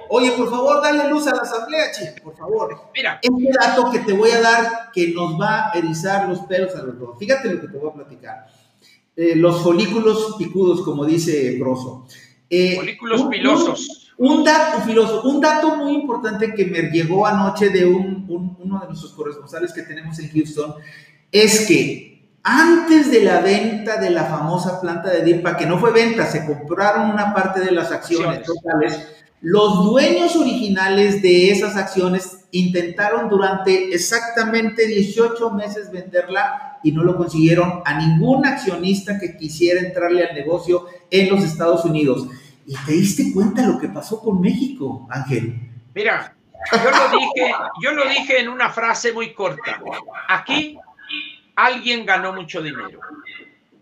Speaker 1: Oye, por favor, dale luz a la asamblea, chico, por favor. Mira. Este dato que te voy a dar que nos va a erizar los pelos a los dos. Fíjate lo que te voy a platicar. Eh, los folículos picudos, como dice Grosso.
Speaker 2: Eh, folículos pilosos.
Speaker 1: Un, dato filoso, un dato muy importante que me llegó anoche de un, uno de nuestros corresponsales que tenemos en Houston es que antes de la venta de la famosa planta de DIRPA, que no fue venta, se compraron una parte de las acciones totales, los dueños originales de esas acciones intentaron durante exactamente 18 meses venderla y no lo consiguieron a ningún accionista que quisiera entrarle al negocio en los Estados Unidos. ¿Y te diste cuenta lo que pasó con México, Ángel?
Speaker 2: Mira, yo lo dije, yo lo dije en una frase muy corta. Aquí alguien ganó mucho dinero.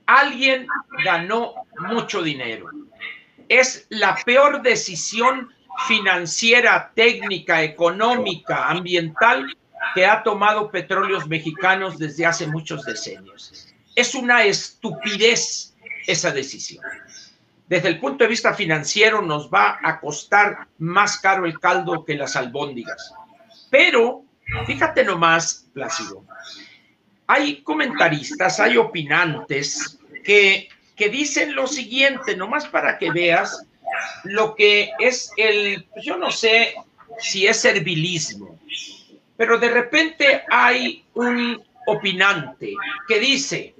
Speaker 2: Alguien ganó mucho dinero. Es la peor decisión financiera, técnica, económica, ambiental que ha tomado petróleos mexicanos desde hace muchos decenios. es una estupidez esa decisión. Desde el punto de vista financiero nos va a costar más caro el caldo que las albóndigas. Pero, fíjate nomás, Plácido, hay comentaristas, hay opinantes que, que dicen lo siguiente, nomás para que veas lo que es el, yo no sé si es servilismo, pero de repente hay un opinante que dice,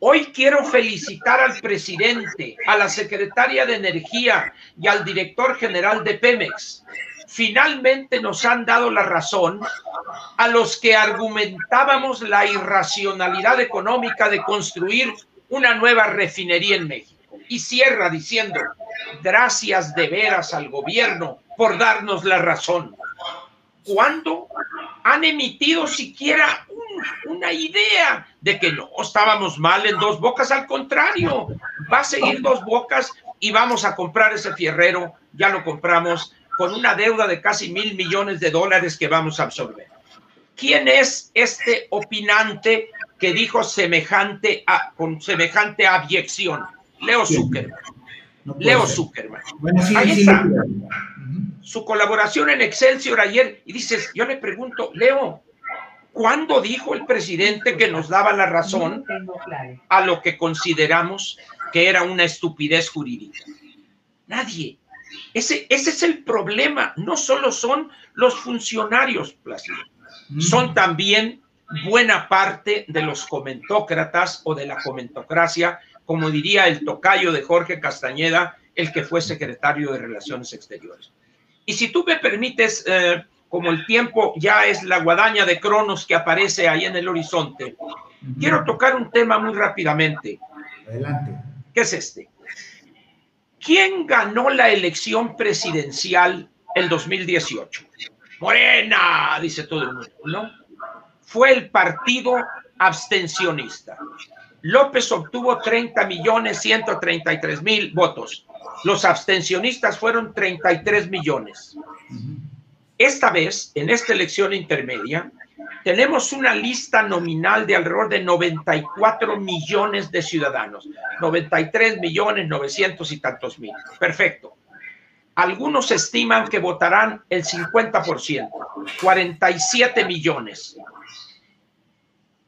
Speaker 2: hoy quiero felicitar al presidente, a la secretaria de Energía y al director general de Pemex. Finalmente nos han dado la razón a los que argumentábamos la irracionalidad económica de construir una nueva refinería en México. Y cierra diciendo, gracias de veras al gobierno por darnos la razón. ¿Cuándo han emitido siquiera una idea de que no estábamos mal en dos bocas? Al contrario, va a seguir dos bocas y vamos a comprar ese fierrero, ya lo compramos, con una deuda de casi mil millones de dólares que vamos a absorber. ¿Quién es este opinante que dijo semejante a, con semejante abyección? Leo Zuckerman. Leo Zuckerman. Ahí está. Su colaboración en Excelsior ayer y dices, yo le pregunto, Leo, ¿cuándo dijo el presidente que nos daba la razón a lo que consideramos que era una estupidez jurídica? Nadie. Ese, ese es el problema. No solo son los funcionarios, Plácido, son también buena parte de los comentócratas o de la comentocracia como diría el tocayo de Jorge Castañeda, el que fue secretario de Relaciones Exteriores. Y si tú me permites, eh, como el tiempo ya es la guadaña de Cronos que aparece ahí en el horizonte, quiero tocar un tema muy rápidamente. Adelante. ¿Qué es este? ¿Quién ganó la elección presidencial el 2018? Morena, dice todo el mundo, ¿no? Fue el partido abstencionista. López obtuvo 30 millones 133 mil votos. Los abstencionistas fueron 33 millones. Esta vez, en esta elección intermedia, tenemos una lista nominal de alrededor de 94 millones de ciudadanos. 93 millones 900 y tantos mil. Perfecto. Algunos estiman que votarán el 50%, 47 millones.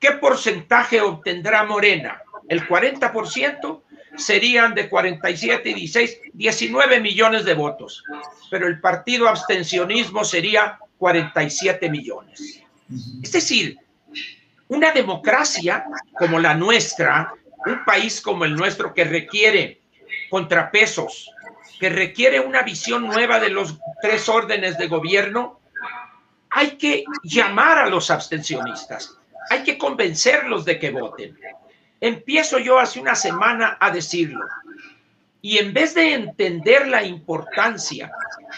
Speaker 2: ¿Qué porcentaje obtendrá Morena? El 40% serían de 47 y 16, 19 millones de votos, pero el partido abstencionismo sería 47 millones. Es decir, una democracia como la nuestra, un país como el nuestro que requiere contrapesos, que requiere una visión nueva de los tres órdenes de gobierno, hay que llamar a los abstencionistas, hay que convencerlos de que voten. Empiezo yo hace una semana a decirlo. Y en vez de entender la importancia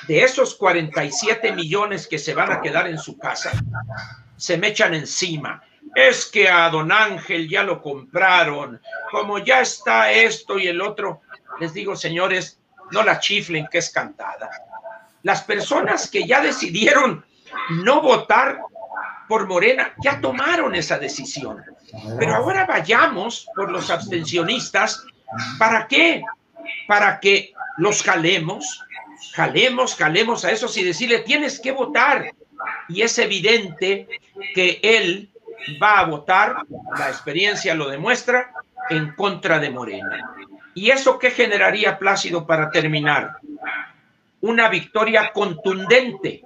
Speaker 2: de esos 47 millones que se van a quedar en su casa, se me echan encima. Es que a don Ángel ya lo compraron, como ya está esto y el otro. Les digo, señores, no la chiflen que es cantada. Las personas que ya decidieron no votar por Morena ya tomaron esa decisión. Pero ahora vayamos por los abstencionistas. ¿Para qué? Para que los jalemos, jalemos, jalemos a esos y decirle, tienes que votar. Y es evidente que él va a votar, la experiencia lo demuestra, en contra de Morena. ¿Y eso qué generaría Plácido para terminar? Una victoria contundente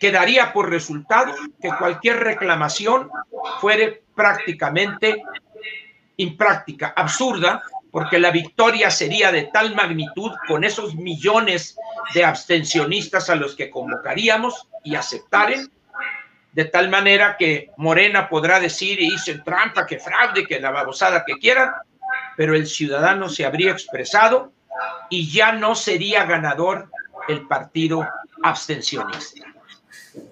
Speaker 2: que daría por resultado que cualquier reclamación fuere prácticamente impráctica, absurda, porque la victoria sería de tal magnitud con esos millones de abstencionistas a los que convocaríamos y aceptaren, de tal manera que Morena podrá decir, hizo trampa, que fraude, que la babosada que quieran, pero el ciudadano se habría expresado y ya no sería ganador el partido abstencionista.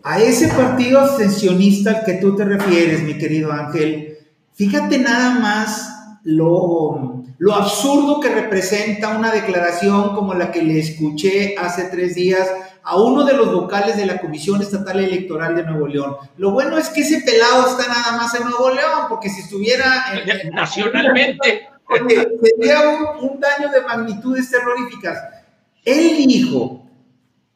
Speaker 1: A ese partido abstencionista al que tú te refieres, mi querido Ángel, fíjate nada más lo, lo absurdo que representa una declaración como la que le escuché hace tres días a uno de los vocales de la Comisión Estatal Electoral de Nuevo León. Lo bueno es que ese pelado está nada más en Nuevo León, porque si estuviera
Speaker 2: nacionalmente,
Speaker 1: sería un, un daño de magnitudes terroríficas. Él dijo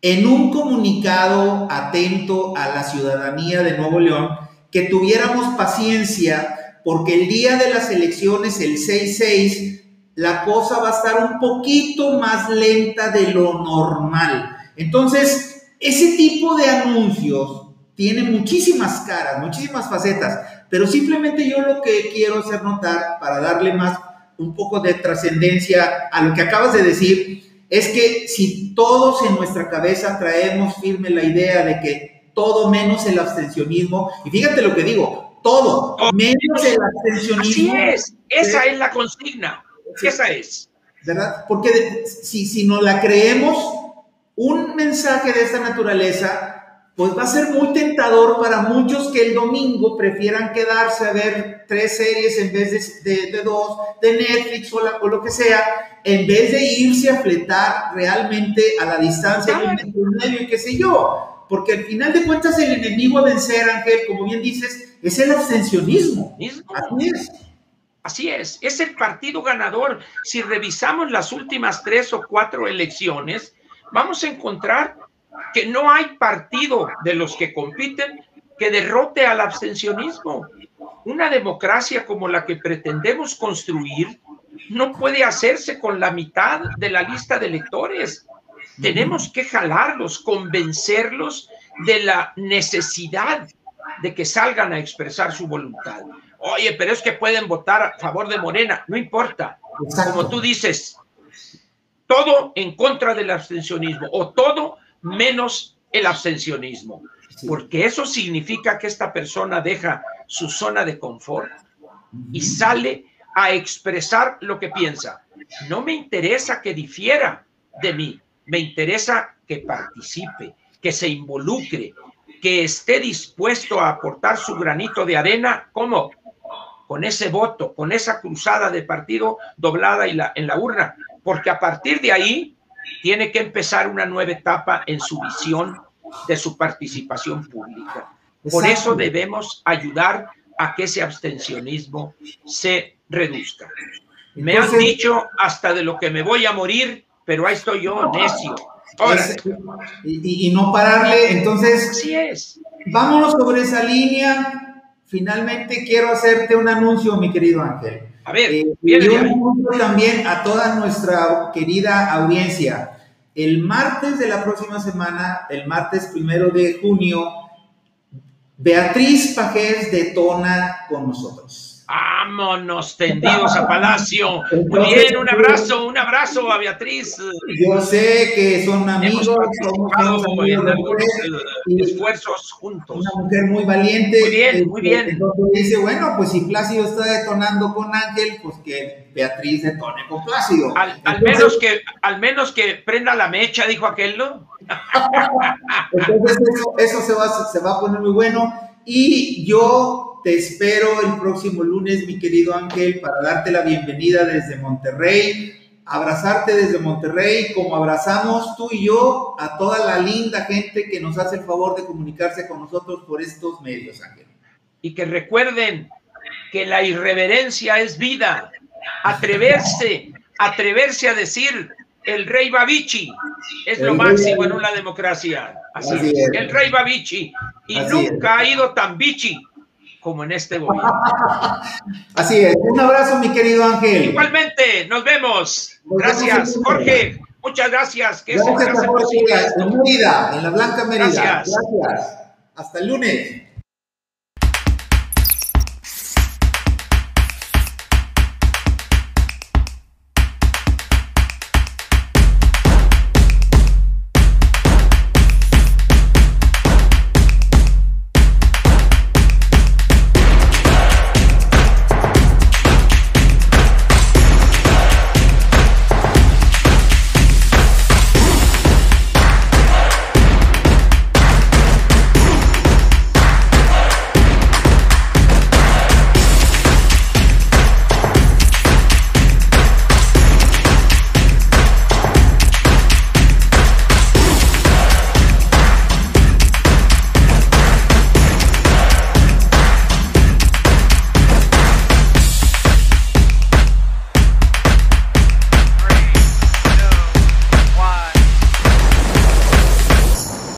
Speaker 1: en un comunicado atento a la ciudadanía de Nuevo León que tuviéramos paciencia porque el día de las elecciones, el 6-6, la cosa va a estar un poquito más lenta de lo normal. Entonces, ese tipo de anuncios tiene muchísimas caras, muchísimas facetas, pero simplemente yo lo que quiero hacer notar para darle más un poco de trascendencia a lo que acabas de decir, es que si todos en nuestra cabeza traemos firme la idea de que todo menos el abstencionismo, y fíjate lo que digo, todo, menos el abstencionismo.
Speaker 2: Así es, esa es la consigna, esa es.
Speaker 1: ¿Verdad? Porque si, si no la creemos, un mensaje de esta naturaleza, pues va a ser muy tentador para muchos que el domingo prefieran quedarse a ver tres series en vez de, de, dos, de Netflix o, o, lo que sea, en vez de irse a fletar realmente a la distancia de un medio y qué sé yo porque al final de cuentas el enemigo a vencer, Ángel, como bien dices, es el abstencionismo.
Speaker 2: Así es. Así es, es el partido ganador. Si revisamos las últimas tres o cuatro elecciones, vamos a encontrar que no hay partido de los que compiten que derrote al abstencionismo. Una democracia como la que pretendemos construir no puede hacerse con la mitad de la lista de electores. Tenemos que jalarlos, convencerlos de la necesidad de que salgan a expresar su voluntad. Oye, pero es que pueden votar a favor de Morena, no importa. Como tú dices, todo en contra del abstencionismo o todo menos el abstencionismo, porque eso significa que esta persona deja su zona de confort y sale a expresar lo que piensa. No me interesa que difiera de mí, me interesa que participe, que se involucre, que esté dispuesto a aportar su granito de arena, ¿cómo? Con ese voto, con esa cruzada de partido doblada en la, en la urna, porque a partir de ahí tiene que empezar una nueva etapa en su visión de su participación pública. Por eso debemos ayudar a que ese abstencionismo se reduzca. Me han dicho hasta de lo que me voy a morir pero ahí estoy yo, necio.
Speaker 1: y, no pararle, entonces.
Speaker 2: Así es.
Speaker 1: Vámonos sobre esa línea. Finalmente quiero hacerte un anuncio, mi querido Ángel.
Speaker 2: A ver,
Speaker 1: eh, y un anuncio también a toda nuestra querida audiencia. El martes de la próxima semana, el martes primero de junio, Beatriz Pajés detona con nosotros.
Speaker 2: Vámonos tendidos a Palacio. Muy bien, un abrazo, un abrazo a Beatriz.
Speaker 1: Yo sé que son amigos,
Speaker 2: somos algunos eh, esfuerzos juntos.
Speaker 1: Una mujer muy valiente.
Speaker 2: Muy bien, muy bien.
Speaker 1: Entonces dice, bueno, pues si Plácido está detonando con Ángel, pues que Beatriz detone con Plácido.
Speaker 2: Al, menos que, al menos que prenda la mecha, dijo aquel, ¿no?
Speaker 1: Entonces eso, eso se, va, se va a poner muy bueno. Y yo te espero el próximo lunes, mi querido Ángel, para darte la bienvenida desde Monterrey, abrazarte desde Monterrey, como abrazamos tú y yo a toda la linda gente que nos hace el favor de comunicarse con nosotros por estos medios, Ángel.
Speaker 2: Y que recuerden que la irreverencia es vida. Atreverse, atreverse a decir el rey Babichi es lo máximo en una democracia. Así, es. el rey Babichi. Y nunca ha ido tan bichi como en este gobierno.
Speaker 1: Así es. Un abrazo, mi querido Ángel.
Speaker 2: Igualmente, nos vemos. gracias, Jorge. Muchas gracias.
Speaker 1: Que en Mérida, en la Blanca Mérida. Gracias. gracias. Hasta el lunes.